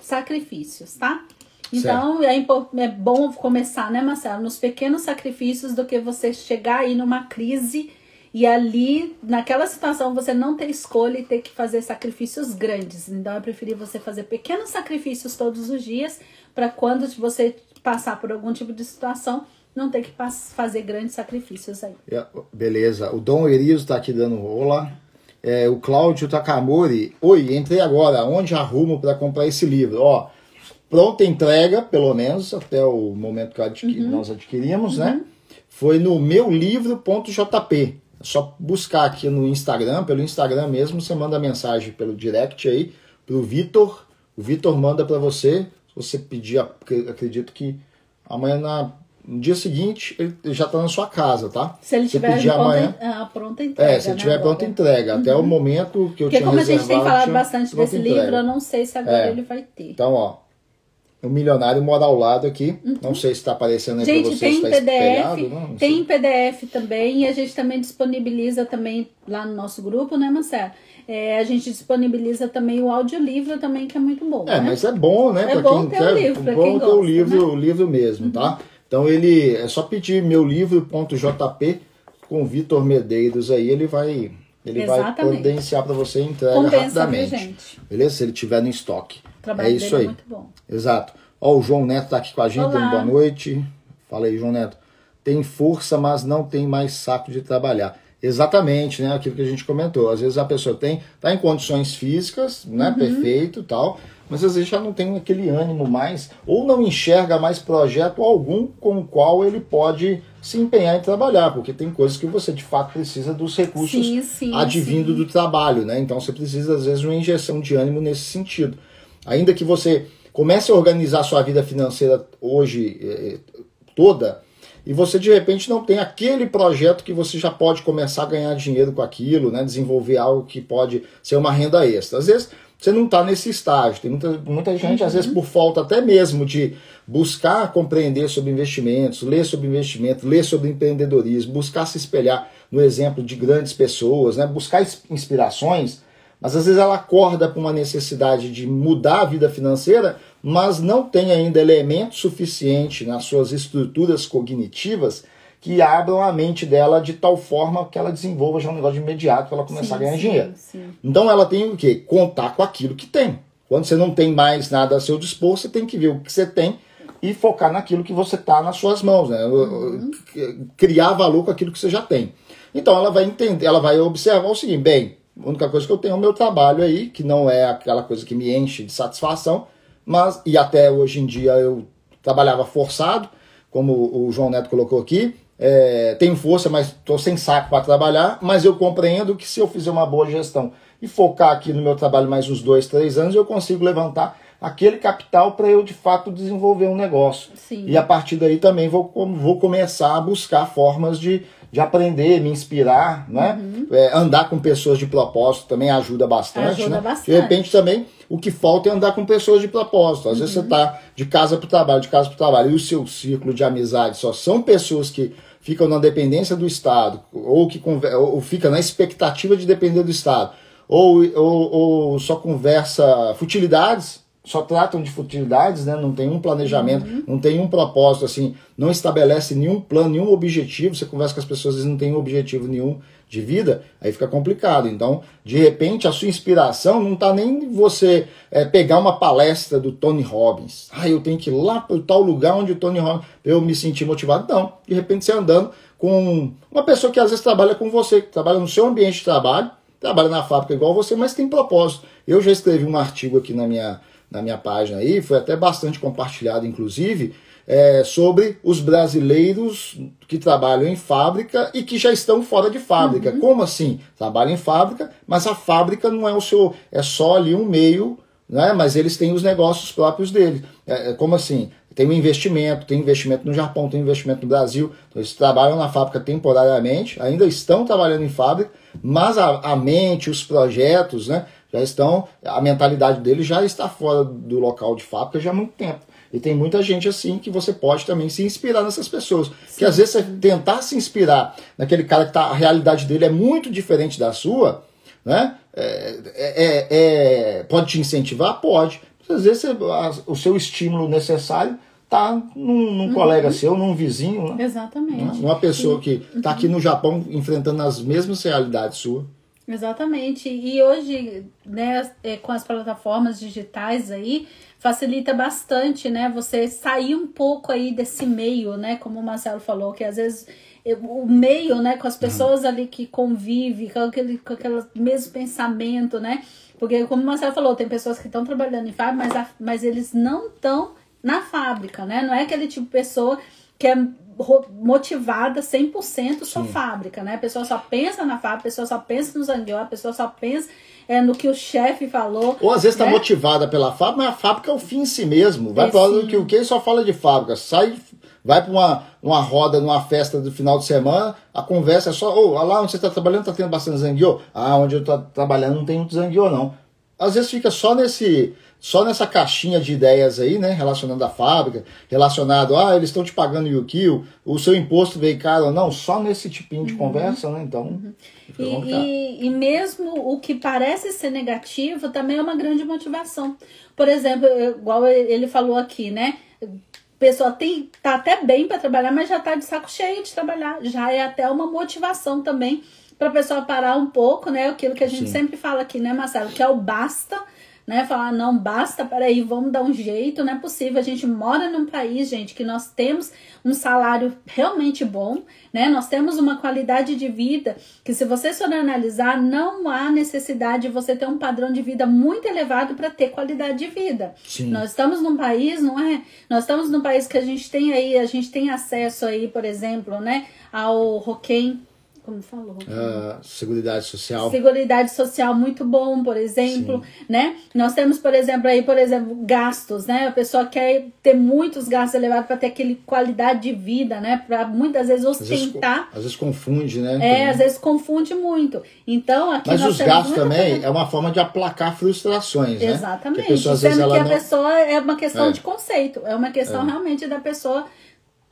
sacrifícios, tá? Então é, é bom começar, né, Marcelo, nos pequenos sacrifícios do que você chegar aí numa crise e ali, naquela situação, você não ter escolha e ter que fazer sacrifícios grandes. Então eu preferi você fazer pequenos sacrifícios todos os dias para quando você passar por algum tipo de situação, não ter que fazer grandes sacrifícios aí.
É, beleza. O Dom Erizo está aqui dando olá. É, o Cláudio Takamori. Oi, entrei agora. Onde arrumo para comprar esse livro? Ó, pronta entrega, pelo menos, até o momento que uhum. nós adquirimos, né? uhum. né? Foi no meu livro.jp. É só buscar aqui no Instagram, pelo Instagram mesmo, você manda mensagem pelo direct aí pro Vitor. O Vitor manda para você. Se você pedir, acredito que amanhã na no dia seguinte, ele já está na sua casa, tá?
Se ele tiver
pedir
amanhã, a pronta entrega.
É, se ele né, tiver pronta entrega. Até uhum. o momento que eu Porque tinha
como
a gente
tem falado bastante desse entrega. livro, eu não sei se agora é. ele vai ter.
Então, ó, o milionário mora ao lado aqui. Uhum. Não sei se está aparecendo aí para vocês.
Tem
tá
PDF, não, não tem PDF também. E a gente também disponibiliza também lá no nosso grupo, né, Marcelo? É, a gente disponibiliza também o audiolivro também, que é muito bom.
É,
né?
mas é bom, né?
É bom quem ter quer, o livro,
bom
quem
ter
gosta,
o livro,
né?
o livro mesmo, tá? uhum. tá? Então ele é só pedir meu livro.jp com Vitor Medeiros aí, ele vai ele vai providenciar para você entrega Compensa, rapidamente. Beleza? Se ele tiver no estoque. é isso é aí. É
muito bom.
Exato. Ó, o João Neto tá aqui com a gente, boa noite. Fala aí, João Neto. Tem força, mas não tem mais saco de trabalhar. Exatamente, né? Aquilo que a gente comentou. Às vezes a pessoa tem, tá em condições físicas, né? Uhum. Perfeito tal mas às vezes já não tem aquele ânimo mais, ou não enxerga mais projeto algum com o qual ele pode se empenhar em trabalhar, porque tem coisas que você de fato precisa dos recursos
sim, sim,
advindo sim. do trabalho, né? Então você precisa às vezes de uma injeção de ânimo nesse sentido. Ainda que você comece a organizar sua vida financeira hoje eh, toda, e você de repente não tem aquele projeto que você já pode começar a ganhar dinheiro com aquilo, né? desenvolver algo que pode ser uma renda extra. Às vezes você não está nesse estágio. Tem muita, muita gente, uhum. às vezes, por falta até mesmo de buscar compreender sobre investimentos, ler sobre investimento, ler sobre empreendedorismo, buscar se espelhar no exemplo de grandes pessoas, né? buscar inspirações, mas às vezes ela acorda com uma necessidade de mudar a vida financeira, mas não tem ainda elemento suficiente nas suas estruturas cognitivas que abram a mente dela de tal forma que ela desenvolva já um negócio de imediato para ela começar sim, a ganhar sim, dinheiro. Sim. Então ela tem o quê? Contar com aquilo que tem. Quando você não tem mais nada a seu dispor, você tem que ver o que você tem e focar naquilo que você está nas suas mãos, né? Uhum. Criar valor com aquilo que você já tem. Então ela vai entender, ela vai observar o seguinte, bem, a única coisa que eu tenho é o meu trabalho aí, que não é aquela coisa que me enche de satisfação, mas e até hoje em dia eu trabalhava forçado, como o João Neto colocou aqui, é, tenho força, mas estou sem saco para trabalhar, mas eu compreendo que se eu fizer uma boa gestão e focar aqui no meu trabalho mais uns dois, três anos, eu consigo levantar aquele capital para eu de fato desenvolver um negócio.
Sim.
E a partir daí também vou, vou começar a buscar formas de, de aprender, me inspirar, né? Uhum. É, andar com pessoas de propósito também ajuda bastante.
Ajuda
né?
bastante.
De repente também o que falta é andar com pessoas de propósito. Às uhum. vezes você está de casa para o trabalho, de casa para o trabalho, e o seu círculo de amizade só são pessoas que ficam na dependência do Estado, ou que ou fica na expectativa de depender do Estado, ou, ou, ou só conversa futilidades, só tratam de futilidades, né? não tem um planejamento, uhum. não tem um propósito, assim, não estabelece nenhum plano, nenhum objetivo. Você conversa com as pessoas, eles não têm um objetivo nenhum de vida, aí fica complicado. Então, de repente, a sua inspiração não está nem você é, pegar uma palestra do Tony Robbins. Ah, eu tenho que ir lá para tal lugar onde o Tony Robbins eu me sentir motivado. Não, de repente você andando com uma pessoa que às vezes trabalha com você, que trabalha no seu ambiente de trabalho, trabalha na fábrica igual você, mas tem propósito. Eu já escrevi um artigo aqui na minha, na minha página aí, foi até bastante compartilhado, inclusive, é, sobre os brasileiros que trabalham em fábrica e que já estão fora de fábrica. Uhum. Como assim? Trabalham em fábrica, mas a fábrica não é o seu, é só ali um meio, né? Mas eles têm os negócios próprios deles. É, é como assim? Tem um investimento, tem investimento no Japão, tem investimento no Brasil. Então, eles trabalham na fábrica temporariamente, ainda estão trabalhando em fábrica, mas a, a mente, os projetos, né? Já estão, a mentalidade deles já está fora do local de fábrica já há muito tempo. E tem muita gente assim que você pode também se inspirar nessas pessoas. Sim. Que às vezes você tentar se inspirar naquele cara que tá, a realidade dele é muito diferente da sua, né? É, é, é, pode te incentivar? Pode. Mas às vezes você, a, o seu estímulo necessário tá num, num uhum. colega seu, num vizinho.
Né? Exatamente. Né?
Uma pessoa que está aqui no Japão enfrentando as mesmas realidades suas.
Exatamente. E hoje, né, é, com as plataformas digitais aí, facilita bastante, né? Você sair um pouco aí desse meio, né? Como o Marcelo falou, que às vezes o meio, né, com as uhum. pessoas ali que convivem, com aquele, com aquele mesmo pensamento, né? Porque, como o Marcelo falou, tem pessoas que estão trabalhando em fábrica, mas, a, mas eles não estão na fábrica, né? Não é aquele tipo de pessoa que é motivada 100% só Sim. fábrica, né? A pessoa só pensa na fábrica, a pessoa só pensa no zangueu, a pessoa só pensa é, no que o chefe falou.
Ou às vezes está né? motivada pela fábrica, mas a fábrica é o fim em si mesmo. Vai é para o que o que só fala de fábrica. Sai, vai para uma, uma roda, numa festa do final de semana, a conversa é só, oh, lá onde você está trabalhando está tendo bastante zangueu? Ah, onde eu estou trabalhando não tem muito zangueu, não. Às vezes fica só nesse só nessa caixinha de ideias aí, né, relacionando a fábrica, relacionado, ah, eles estão te pagando o kill, o seu imposto veio caro ou não, só nesse tipinho de uhum. conversa, né, então... Uhum.
E, e, e, mesmo o que parece ser negativo também é uma grande motivação. Por exemplo, igual ele falou aqui, né, pessoa tem tá até bem para trabalhar, mas já tá de saco cheio de trabalhar, já é até uma motivação também para a pessoa parar um pouco, né, aquilo que a gente Sim. sempre fala aqui, né, Marcelo, que é o basta né? Falar, não basta, peraí, vamos dar um jeito, não é possível. A gente mora num país, gente, que nós temos um salário realmente bom, né? Nós temos uma qualidade de vida que, se você for analisar, não há necessidade de você ter um padrão de vida muito elevado para ter qualidade de vida. Sim. Nós estamos num país, não é? Nós estamos num país que a gente tem aí, a gente tem acesso aí, por exemplo, né, ao Roquem, como falou. Uh,
Seguridade Social.
Seguridade Social muito bom, por exemplo, Sim. né? Nós temos, por exemplo, aí, por exemplo, gastos, né? A pessoa quer ter muitos gastos elevados para ter aquele qualidade de vida, né? Para muitas vezes ostentar.
Às vezes, às vezes, confunde, né?
É, às vezes confunde muito. Então, aqui
Mas os gastos também coisa... é uma forma de aplacar frustrações, né?
Exatamente. A pessoa, Sendo que a não... pessoa é uma questão é. de conceito, é uma questão é. realmente da pessoa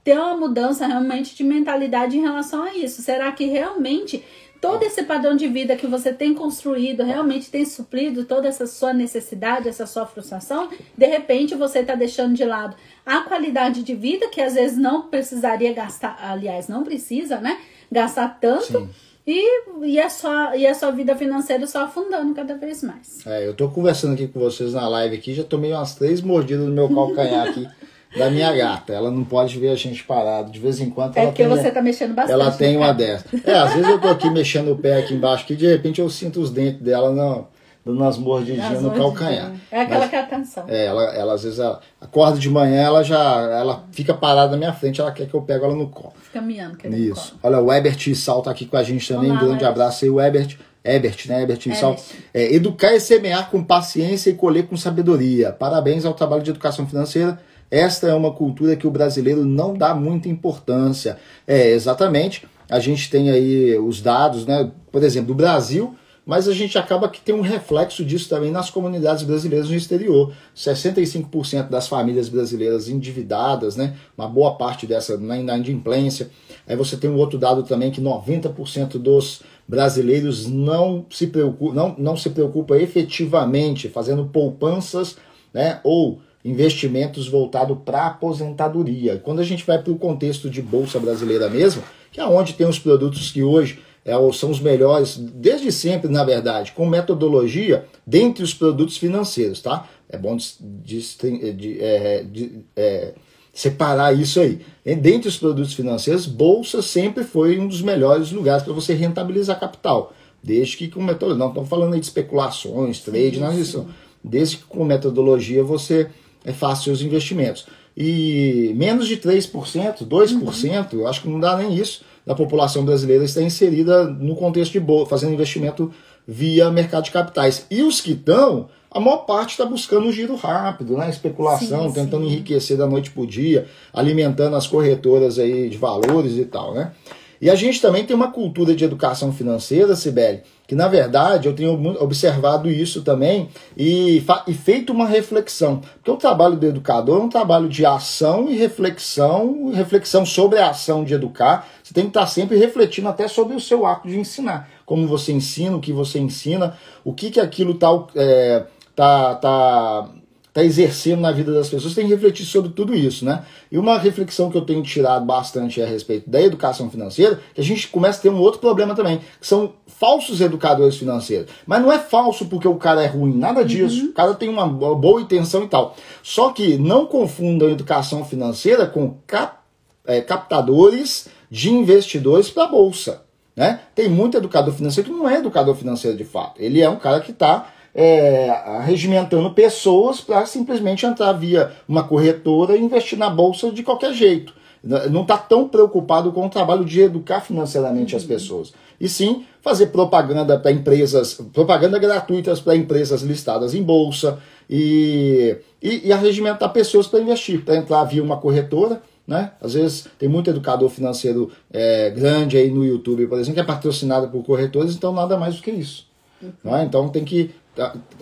ter uma mudança realmente de mentalidade em relação a isso. Será que realmente todo esse padrão de vida que você tem construído realmente tem suprido toda essa sua necessidade, essa sua frustração? De repente você está deixando de lado a qualidade de vida, que às vezes não precisaria gastar, aliás, não precisa, né? Gastar tanto. E, e, a sua, e a sua vida financeira só afundando cada vez mais.
É, eu tô conversando aqui com vocês na live aqui, já tomei umas três mordidas no meu calcanhar aqui. da minha gata. Ela não pode ver a gente parado. De vez em quando
é
ela
porque tem, você tá mexendo bastante.
Ela tem uma dessa. É, às vezes eu tô aqui mexendo o pé aqui embaixo, que de repente eu sinto os dentes dela não, dando umas mordidinhas no calcanhar.
É aquela Mas, que é atenção.
É, ela, ela às vezes ela acorda de manhã, ela já ela fica parada na minha frente, ela quer que eu pego ela no colo.
Fica miando, querendo
Isso. Olha, o Ebert Sal tá aqui com a gente também. Olá, um grande abraço aí, o Ebert. Ebert, né? Ebert Sal. É, educar e semear com paciência e colher com sabedoria. Parabéns ao trabalho de educação financeira esta é uma cultura que o brasileiro não dá muita importância. É, exatamente. A gente tem aí os dados, né? Por exemplo, do Brasil, mas a gente acaba que tem um reflexo disso também nas comunidades brasileiras no exterior. 65% das famílias brasileiras endividadas, né? Uma boa parte dessa na inadimplência. Aí você tem um outro dado também que 90% dos brasileiros não se preocupa, não, não se preocupa efetivamente fazendo poupanças, né? Ou investimentos voltados para aposentadoria. Quando a gente vai para o contexto de bolsa brasileira mesmo, que é onde tem os produtos que hoje é, são os melhores, desde sempre, na verdade, com metodologia dentre os produtos financeiros, tá? É bom de, de, de, é, de é, separar isso aí. E dentre os produtos financeiros, bolsa sempre foi um dos melhores lugares para você rentabilizar capital. Desde que com metodologia, não estamos falando aí de especulações, trade, nada disso. Desde que com metodologia você é, faça seus investimentos. e menos de 3%, 2%, uhum. acho que não dá nem isso, da população brasileira está inserida no contexto de bolsa, fazendo investimento via mercado de capitais. E os que estão, a maior parte está buscando um giro rápido, né? especulação, sim, tentando sim. enriquecer da noite para o dia, alimentando as corretoras aí de valores e tal. Né? E a gente também tem uma cultura de educação financeira, Sibeli, que na verdade eu tenho observado isso também e, e, feito uma reflexão. Porque o trabalho do educador é um trabalho de ação e reflexão, reflexão sobre a ação de educar. Você tem que estar sempre refletindo até sobre o seu ato de ensinar. Como você ensina, o que você ensina, o que, que aquilo está é, tá, tá está exercendo na vida das pessoas, tem que refletir sobre tudo isso, né? E uma reflexão que eu tenho tirado bastante a respeito da educação financeira, que a gente começa a ter um outro problema também, que são falsos educadores financeiros. Mas não é falso porque o cara é ruim, nada disso. Uhum. O cara tem uma boa intenção e tal. Só que não confundam educação financeira com cap, é, captadores de investidores para a bolsa. Né? Tem muito educador financeiro que não é educador financeiro de fato. Ele é um cara que está é, regimentando pessoas para simplesmente entrar via uma corretora e investir na bolsa de qualquer jeito. Não está tão preocupado com o trabalho de educar financeiramente as pessoas. E sim fazer propaganda para empresas, propaganda gratuitas para empresas listadas em bolsa e, e, e arregimentar pessoas para investir, para entrar via uma corretora. Né? Às vezes tem muito educador financeiro é, grande aí no YouTube, por exemplo, que é patrocinado por corretores, então nada mais do que isso. Uhum. É? Então tem que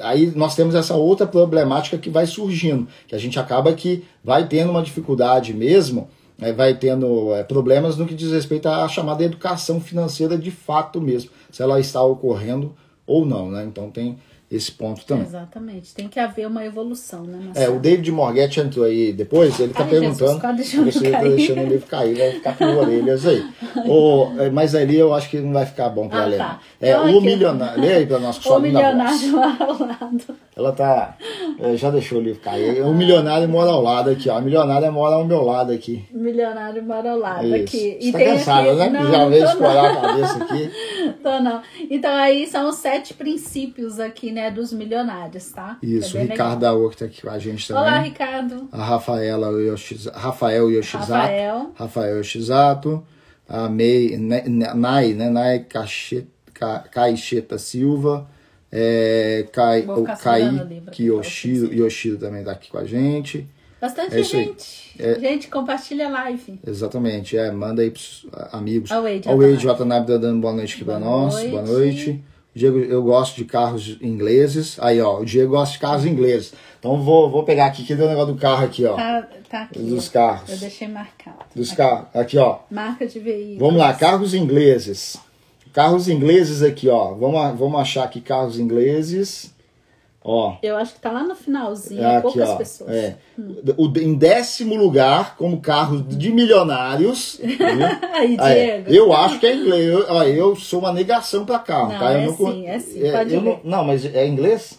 aí nós temos essa outra problemática que vai surgindo, que a gente acaba que vai tendo uma dificuldade mesmo, né, vai tendo é, problemas no que diz respeito à chamada educação financeira de fato mesmo, se ela está ocorrendo ou não, né? Então tem esse ponto também.
Exatamente, tem que haver uma evolução, né?
Marcelo? É, o David Morghetti entrou aí depois, ele está perguntando se você está deixando o livro cair, vai ficar com orelhas aí. o, é, mas ali eu acho que não vai ficar bom para ah, ler. Tá. É, então, o milionário, lê aí para nós
que O milionário ao lado.
Ela tá, é, já deixou o livro cair. O milionário mora ao lado aqui, ó. A milionária mora ao meu lado aqui.
Milionário mora ao lado
Isso.
aqui.
Você e tá cansada, né? Não, já veio escorar a cabeça aqui.
Tô não. Então aí são os sete princípios aqui, né, dos milionários, tá?
Isso, é o Ricardo Daor que tá aqui com a gente também.
Olá, Ricardo.
A Rafaela Yoshizato, Rafael Yoshizato.
Rafael.
Rafael Yoshizato. A May, Nai, né? Nai Caixeta Silva. É, Kai, o Kai Yoshiro, Yoshiro também tá aqui com a gente.
Bastante é gente. É, gente, compartilha a live.
Exatamente, é, manda aí pros amigos.
Ao Wade
Watanabe tá dando boa noite aqui boa pra nós. Noite. Boa noite. Diego, eu gosto de carros ingleses. Aí, ó, o Diego gosta de carros ingleses. Então vou, vou pegar aqui, que deu o negócio do carro aqui, ó.
Tá, tá aqui.
Dos carros.
Eu deixei marcado.
Dos carros. Aqui, ó.
Marca de veículo.
Vamos lá, carros ingleses. Carros ingleses aqui, ó. Vamos, vamos achar aqui carros ingleses. Ó.
Eu acho que tá lá no finalzinho, é aqui, poucas ó, pessoas.
É. Hum. O, em décimo lugar, como carro de milionários.
Aí, Diego.
eu acho que é inglês. Eu, ó, eu sou uma negação para carro,
não,
tá?
Eu
é
não, sim, é sim,
é,
eu
não, não, mas é inglês?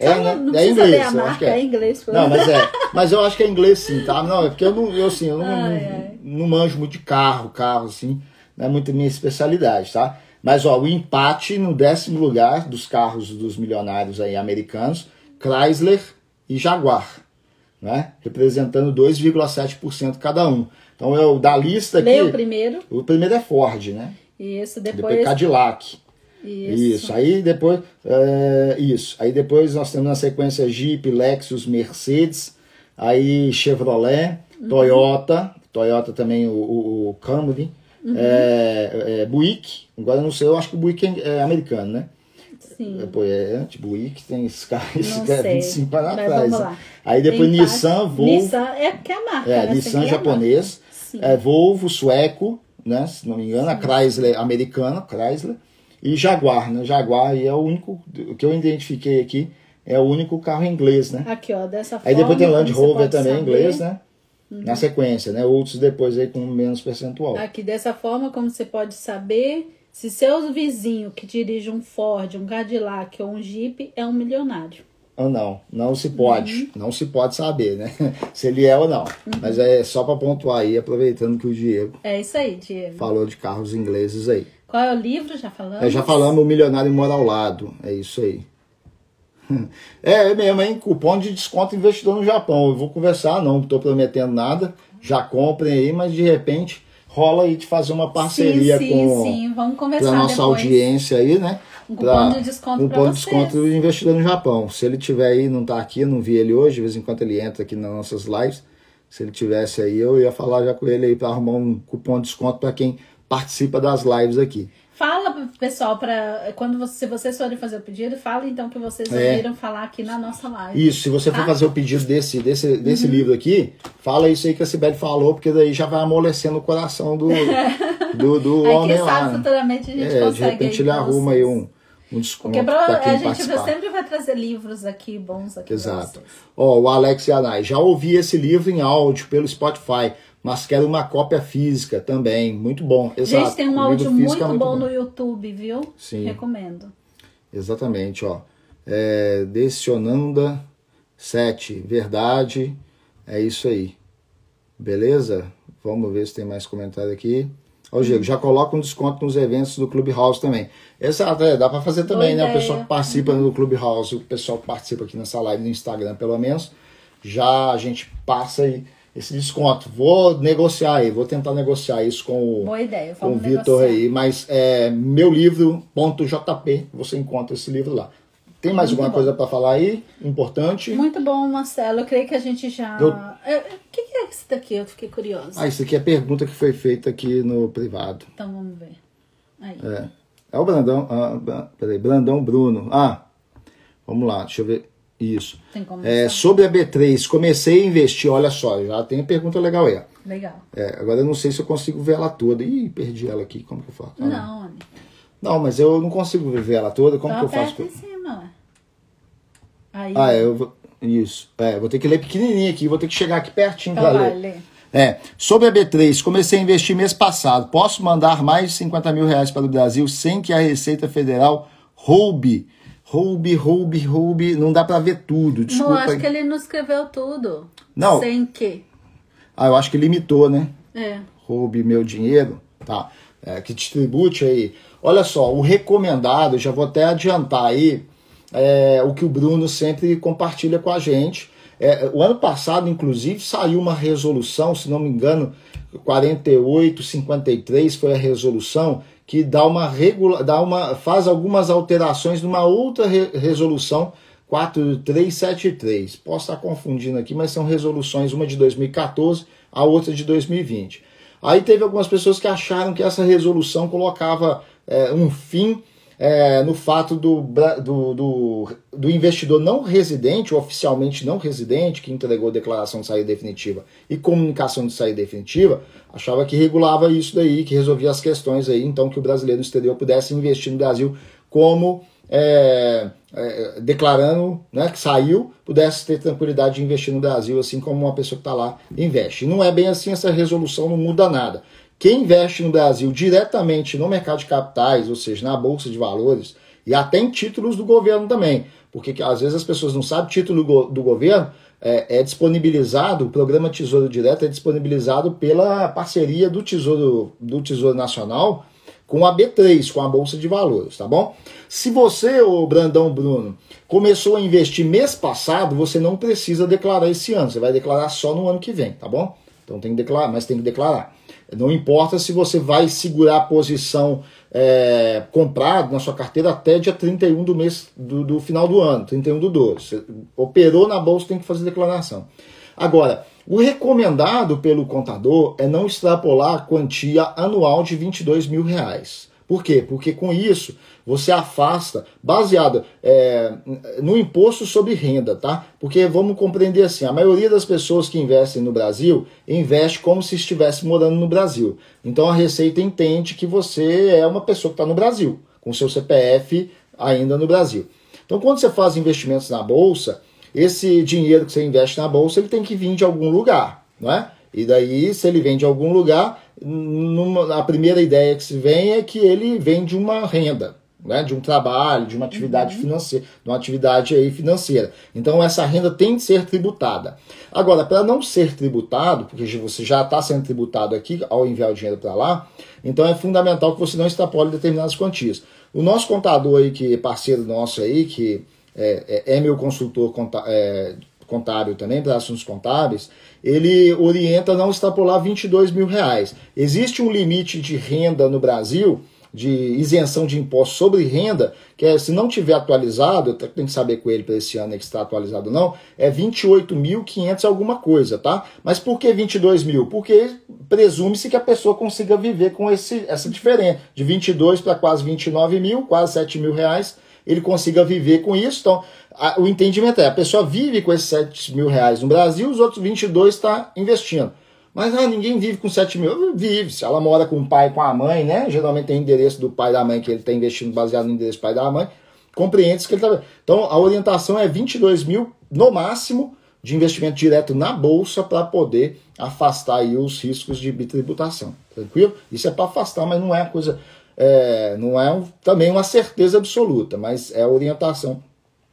É, não, não é inglês, eu acho que é. é inglês.
Não, mas é. Mas eu acho que é inglês sim, tá? Não, é porque eu não, eu, assim, eu não, ai, não, ai. não manjo muito de carro, carro, assim. Não é muito minha especialidade, tá? Mas ó, o empate no décimo lugar dos carros dos milionários aí americanos, Chrysler e Jaguar, né? representando 2,7% cada um. Então eu da lista aqui.
Lê o primeiro.
O primeiro é Ford, né?
Isso, depois.
Depois Cadillac.
Isso.
isso. Aí depois. É, isso. Aí depois nós temos na sequência Jeep, Lexus, Mercedes, aí Chevrolet, uhum. Toyota, Toyota também o, o, o Camry, Uhum. É, é, Buick, agora não sei, eu acho que o Buick é, é americano, né?
Sim.
É, pô, é Buick, tem esse carro, esse cara é 25 para
trás. Né?
Aí depois tem Nissan, Volvo.
Nissan é porque é a marca.
É, né? Nissan japonês, é, Volvo sueco, né? Se não me engano, Sim. a Chrysler americana, Chrysler, e Jaguar, né? Jaguar e é o único que eu identifiquei aqui, é o único carro inglês, né?
Aqui, ó, dessa
Aí
forma.
Aí depois tem Land Rover também
saber.
inglês, né? uhum. na sequência, né? Outros depois aí com menos percentual.
Aqui dessa forma, como você pode saber, se seu vizinho que dirige um Ford, um Cadillac ou um Jeep é um milionário.
Ou não, não se pode, uhum. não se pode saber, né? Se ele é ou não. Uhum. Mas é só para pontuar aí, aproveitando que o Diego.
É isso aí, Diego.
Falou de carros ingleses aí.
Qual é o livro? Já falamos?
É, já falamos, O Milionário Mora ao Lado. É isso aí. É, é mesmo, hein? Cupom de desconto investidor no Japão. Eu vou conversar, não estou prometendo nada. Já comprem aí, mas de repente rola aí de fazer uma parceria
sim,
com
sim, vamos conversar
a nossa
depois.
audiência aí, né?
Um cupom de desconto
um cupom de desconto do investidor no Japão. Se ele tiver aí, não tá aqui, não vi ele hoje, de vez em quando ele entra aqui nas nossas lives. Se ele tivesse aí, eu ia falar já com ele aí para arrumar um cupom de desconto para quem participa das lives aqui.
Pessoal para quando você, se vocês forem fazer o pedido, fala então que vocês
É.
ouviram falar aqui na nossa live.
Isso, se você for
Tá?
fazer o pedido desse, desse, desse
Uhum.
livro aqui, fala isso aí que a Sibeli falou, porque daí já vai amolecendo o coração do, do, do
Aí
homem
quem
lá.
sabe
né?
futuramente a gente
É, de
consegue
repente
aí
ele arruma aí um, um desconto
Porque pra, a gente
participar.
sempre vai trazer livros aqui bons aqui
Exato. Ó, o Alex Yanai, já ouvi esse livro em áudio pelo Spotify, mas quero uma cópia física também. Muito bom. Exato.
Gente, tem um
O
áudio
físico
muito,
é
bom, no YouTube, viu?
Sim.
Recomendo.
Exatamente, ó. É, Decionanda 7, verdade. É isso aí. Beleza? Vamos ver se tem mais comentário aqui. Ó, Diego, já coloca um desconto nos eventos do Clubhouse também. Exato, é, dá para fazer também,
Boa
né? O
ideia.
pessoal que participa do Clubhouse, o pessoal que participa aqui nessa live no Instagram, pelo menos, já a gente passa aí esse desconto. Vou negociar aí, vou tentar negociar isso com o,
ideia.
com o Vitor aí, mas é meu livro.jp, você encontra esse livro lá. Tem mais
Muito
alguma
bom.
coisa para falar aí? Importante?
Muito bom, Marcelo. Eu creio que a gente já.
Eu-
É, O que é isso daqui? Eu fiquei curiosa.
Ah, isso aqui é pergunta que foi feita aqui no privado.
Então vamos ver. Aí.
É, é o Brandão. Ah, peraí, Brandão Bruno. Ah, vamos lá, deixa eu ver. Isso.
Tem como
É, sobre a B3, comecei a investir, olha só, já tem pergunta legal aí.
Legal.
É, agora eu não sei se eu consigo ver ela toda. Ih, perdi ela aqui, como que eu faço? Ah,
Não, amigo.
Não, mas eu não consigo ver ela toda, como
Então
que eu faço?
em cima. Aí.
Ah, é, eu vou. Isso. É, vou ter que ler pequenininho aqui, vou ter que chegar aqui pertinho
Então
para
vai,
ler.
lê.
É, sobre a B3, comecei a investir mês passado. Posso mandar mais de 50 mil reais para o Brasil sem que a Receita Federal roube? Roube, roube, roube. Não dá para ver tudo,
Não,
desculpa.
acho que ele não escreveu tudo.
Não.
Sem que.
Ah, eu acho que limitou, né?
É.
roube meu dinheiro, tá? É, que distribute aí. Olha só, o recomendado, já vou até adiantar aí é, o que o Bruno sempre compartilha com a gente. É, o ano passado, inclusive, saiu uma resolução, se não me engano, 4853 foi a resolução que dá uma regula, dá uma, faz algumas alterações numa outra re- resolução 4373. Posso estar confundindo aqui, mas são resoluções, uma de 2014, a outra de 2020. Aí teve algumas pessoas que acharam que essa resolução colocava é, um fim é, no fato do, do, do, do investidor não residente, ou oficialmente não residente, que entregou declaração de saída definitiva e comunicação de saída definitiva, achava que regulava isso daí, que resolvia as questões aí, então que o brasileiro no exterior pudesse investir no Brasil como é, é, declarando né, que saiu, pudesse ter tranquilidade de investir no Brasil, assim como uma pessoa que está lá investe. Não é bem assim, essa resolução não muda nada. Quem investe no Brasil diretamente no mercado de capitais, ou seja, na Bolsa de Valores, e até em títulos do governo também, porque que, às vezes as pessoas não sabem, título do, go- do governo é, é disponibilizado, o programa Tesouro Direto é disponibilizado pela parceria do Tesouro, do Tesouro Nacional com a B3, com a Bolsa de Valores, tá bom? Se você, ô Brandão Bruno, começou a investir mês passado, você não precisa declarar esse ano, você vai declarar só no ano que vem, tá bom? Então tem que declarar, mas tem que declarar. Não importa se você vai segurar a posição é, na sua carteira até dia 31 do mês do, do final do ano, 31 do 12. Você operou na bolsa, tem que fazer declaração. Agora, o recomendado pelo contador é não extrapolar a quantia anual de 22 mil reais. Por quê? Porque com isso você afasta, baseado é, no imposto sobre renda, tá? Porque vamos compreender assim, a maioria das pessoas que investem no Brasil investe como se estivesse morando no Brasil. Então a Receita entende que você é uma pessoa que está no Brasil, com seu CPF ainda no Brasil. Então quando você faz investimentos na bolsa, esse dinheiro que você investe na bolsa ele tem que vir de algum lugar, não é? E daí, se ele vem de algum lugar, numa, a primeira ideia que se vem é que ele vem de uma renda, né? de um trabalho, de uma atividade financeira, de uma atividade aí financeira. Então essa renda tem que ser tributada. Agora, para não ser tributado, porque você já está sendo tributado aqui ao enviar o dinheiro para lá, então é fundamental que você não extrapole determinadas quantias. O nosso contador aí, que é parceiro nosso aí, que é, é, é meu consultor é, contábil também, para assuntos contábeis, ele orienta não extrapolar 22 mil reais. Existe um limite de renda no Brasil de isenção de imposto sobre renda, que é, se não tiver atualizado, eu tenho que saber com ele para esse ano que está atualizado ou não, é 28.500 alguma coisa, tá? Mas por que 22 mil? Porque presume-se que a pessoa consiga viver com esse, essa diferença, de 22 para quase 29 mil, quase 7 mil reais, ele consiga viver com isso. Então, a, o entendimento é, a pessoa vive com esses 7 mil reais no Brasil, os outros 22 está investindo. Mas ah, ninguém vive com 7 mil. Vive. Se ela mora com o pai com a mãe, né? Geralmente tem endereço do pai e da mãe que ele está investindo baseado no endereço do pai e da mãe. Compreende que ele está. Então a orientação é 22 mil no máximo de investimento direto na bolsa para poder afastar aí os riscos de bitributação. Tranquilo? Isso é para afastar, mas não é coisa. É, não é um, também uma certeza absoluta, mas é a orientação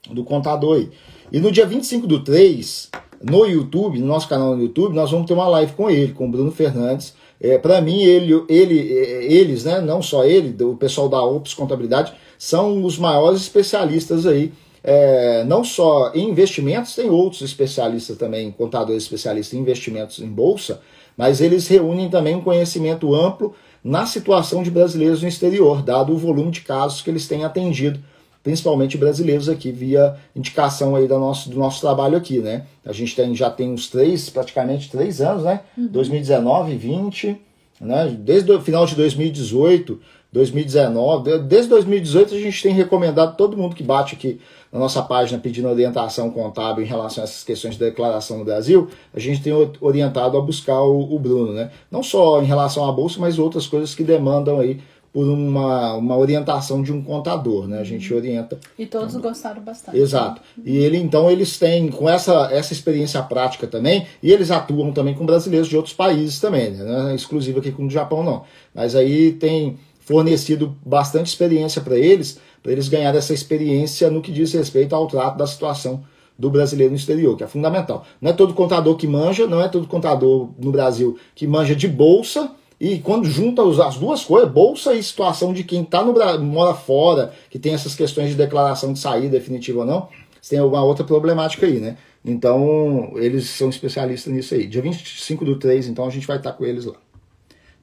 do contador aí. E no dia 25 do 3, no YouTube, no nosso canal no YouTube, nós vamos ter uma live com ele, com o Bruno Fernandes. É, Para mim, ele, ele, é, eles, né, não só ele, o pessoal da Ops Contabilidade, são os maiores especialistas aí, é, não só em investimentos, tem outros especialistas também, contadores especialistas em investimentos em bolsa, mas eles reúnem também um conhecimento amplo na situação de brasileiros no exterior, dado o volume de casos que eles têm atendido principalmente brasileiros aqui, via indicação aí do nosso, do nosso trabalho aqui, né? A gente tem, já tem uns três, praticamente três anos, né? Uhum. 2019, 20, né? Desde o final de 2018, 2019, desde 2018 a gente tem recomendado todo mundo que bate aqui na nossa página pedindo orientação contábil em relação a essas questões de declaração no Brasil, a gente tem orientado a buscar o, o Bruno, né? Não só em relação à bolsa, mas outras coisas que demandam aí por uma, uma orientação de um contador, né? A gente uhum. orienta.
E todos gostaram bastante.
Exato. E ele então eles têm com essa, essa experiência prática também, e eles atuam também com brasileiros de outros países também, né? Não é exclusivo aqui com o Japão não. Mas aí tem fornecido bastante experiência para eles, para eles ganharem essa experiência no que diz respeito ao trato da situação do brasileiro no exterior, que é fundamental. Não é todo contador que manja, não é todo contador no Brasil que manja de bolsa, e quando junta as duas coisas, bolsa e situação de quem tá no mora fora, que tem essas questões de declaração de saída definitiva ou não, tem alguma outra problemática aí, né? Então, eles são especialistas nisso aí. Dia 25 do 3, então, a gente vai estar com eles lá.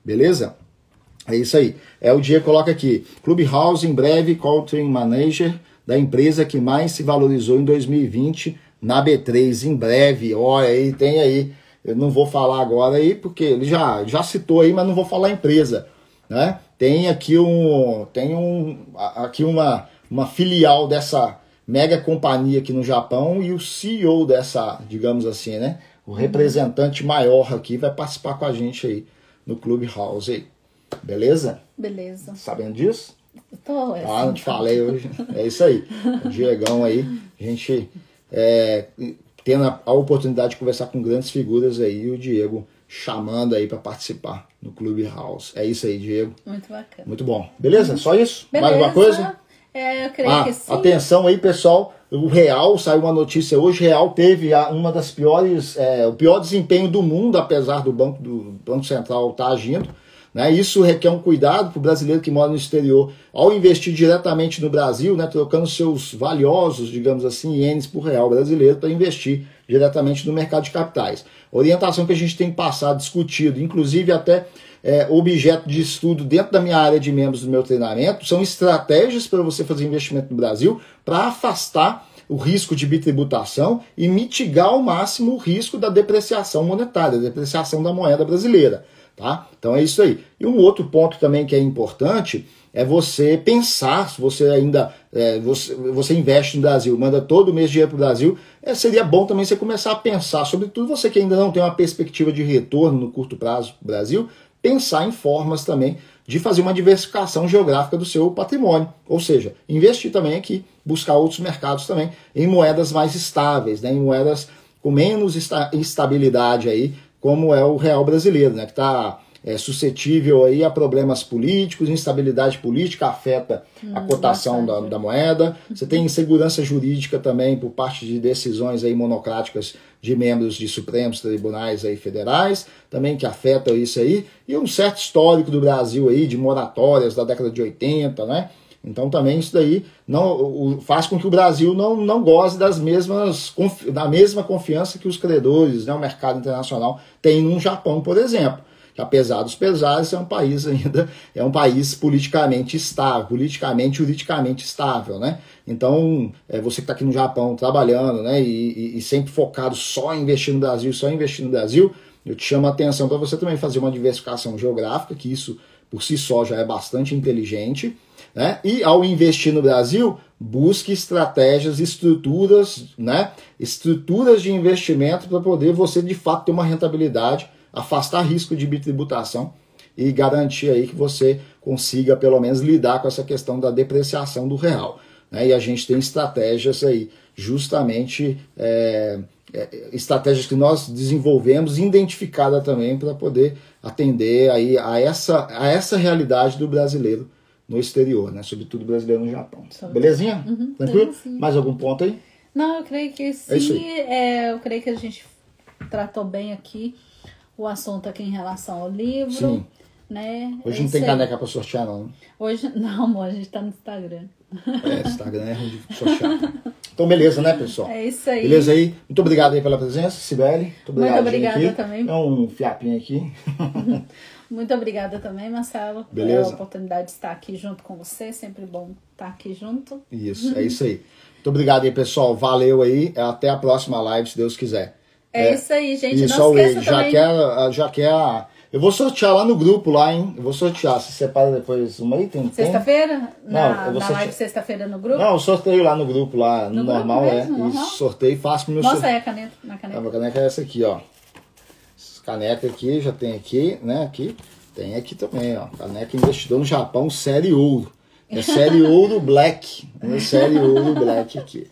Beleza? É isso aí. É o dia coloca aqui. Clubhouse, em breve, Country Manager, da empresa que mais se valorizou em 2020 na B3. Em breve, olha aí, tem aí eu não vou falar agora aí, porque ele já, já citou aí, mas não vou falar a empresa. Né? Tem aqui, um, tem um, aqui uma, uma filial dessa mega companhia aqui no Japão e o CEO dessa, digamos assim, né? O representante maior aqui vai participar com a gente aí no Clubhouse aí. Beleza?
Beleza.
Sabendo disso?
Tô,
é ah, não te falei hoje. É isso aí. O Diegão aí, a gente é, tendo a, a, oportunidade de conversar com grandes figuras aí, e o Diego chamando aí para participar no Clube House. É isso aí, Diego.
Muito bacana.
Muito bom. Beleza? Só isso?
Beleza.
Mais uma coisa?
É, eu creio
ah,
que sim.
Atenção aí, pessoal. O Real, saiu uma notícia hoje, Real teve uma das piores, é, o pior desempenho do mundo, apesar do Banco, do Banco Central estar tá agindo. Né? Isso requer um cuidado para o brasileiro que mora no exterior, ao investir diretamente no Brasil, né, trocando seus valiosos, digamos assim, ienes por real brasileiro para investir diretamente no mercado de capitais. Orientação que a gente tem passado, discutido, inclusive até é, objeto de estudo dentro da minha área de membros do meu treinamento, são estratégias para você fazer investimento no Brasil para afastar o risco de bitributação e mitigar ao máximo o risco da depreciação monetária, da depreciação da moeda brasileira. Tá? Então é isso aí. E um outro ponto também que é importante é você pensar, se você ainda é, você, você investe no Brasil, manda todo mês dinheiro para o Brasil, é, seria bom também você começar a pensar, sobretudo você que ainda não tem uma perspectiva de retorno no curto prazo para o Brasil, pensar em formas também de fazer uma diversificação geográfica do seu patrimônio. Ou seja, investir também aqui, buscar outros mercados também em moedas mais estáveis, né, em moedas com menos instabilidade aí, como é o real brasileiro, né, que está é, suscetível aí a problemas políticos, instabilidade política afeta hum, a cotação da, da, moeda. Você tem insegurança jurídica também por parte de decisões aí monocráticas de membros de supremos tribunais aí federais, também que afetam isso aí, e um certo histórico do Brasil aí de moratórias da década de 80, né? Então também isso daí não faz com que o Brasil não, não goze das mesmas, da mesma confiança que os credores, né, o mercado internacional tem no Japão, por exemplo que apesar dos pesares é um país ainda é um país politicamente estável, politicamente juridicamente estável, né? Então é, você que está aqui no Japão trabalhando, né, e, e, e, sempre focado só em investir no Brasil, só em investir no Brasil, eu te chamo a atenção para você também fazer uma diversificação geográfica, que isso por si só já é bastante inteligente, né? E ao investir no Brasil, busque estratégias, estruturas, né? Estruturas de investimento para poder você de fato ter uma rentabilidade afastar risco de bitributação e garantir aí que você consiga pelo menos lidar com essa questão da depreciação do real. Né? E a gente tem estratégias aí, justamente é, é, estratégias que nós desenvolvemos, identificada também para poder atender aí a essa, a essa realidade do brasileiro no exterior, né? sobretudo brasileiro no Japão. Belezinha? Uhum, Tranquilo? Mais algum ponto aí?
Não, eu creio que sim. É, é eu creio que a gente tratou bem aqui o assunto aqui em relação ao livro. Sim. Né?
Hoje não tem caneca para sortear, não.
Hoje, não, amor, a gente tá no Instagram.
É, Instagram é ruim de sortear. Então, beleza, né, pessoal?
É isso aí.
Beleza aí? Muito obrigado aí pela presença, Sibeli. Muito, obrigado,
Muito obrigada aqui. também.
É um fiapinho aqui.
Muito obrigada também, Marcelo. Beleza. Pela oportunidade de estar aqui junto com você. Sempre bom estar aqui junto.
Isso, é isso aí. Muito obrigado aí, pessoal. Valeu aí. Até a próxima live, se Deus quiser.
É, é isso aí, gente. Isso, não esqueça
já
também...
quer, já quer. Eu vou sortear lá no grupo lá, hein? Eu vou sortear. Se separa depois uma aí, tem.
Sexta-feira? Na, não, na sorte... live sexta-feira no grupo?
Não, eu sorteio lá no grupo lá, no, no normal é. Uhum. E sorteio e faço
meu Mostra aí a caneta. Na caneta.
A caneca é essa aqui, ó. Caneca aqui, já tem aqui, né? Aqui. Tem aqui também, ó. Caneca investidor no Japão, série ouro. É série ouro black. É série ouro black aqui.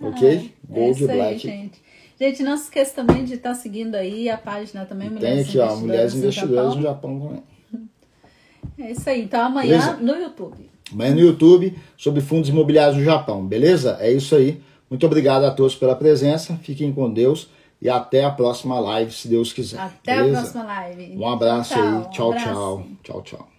Ok?
Gold é black. Aí, gente. Gente, não se esqueça também de estar tá seguindo aí a página também,
Mulheres Tem aqui, ó, Mulheres Investidoras no Japão. no Japão também.
É isso aí. Então amanhã beleza? no YouTube.
Amanhã no YouTube sobre fundos imobiliários no Japão, beleza? É isso aí. Muito obrigado a todos pela presença. Fiquem com Deus e até a próxima live, se Deus quiser.
Até beleza? a próxima live.
Um abraço tchau, aí. Tchau, um tchau. Tchau, tchau.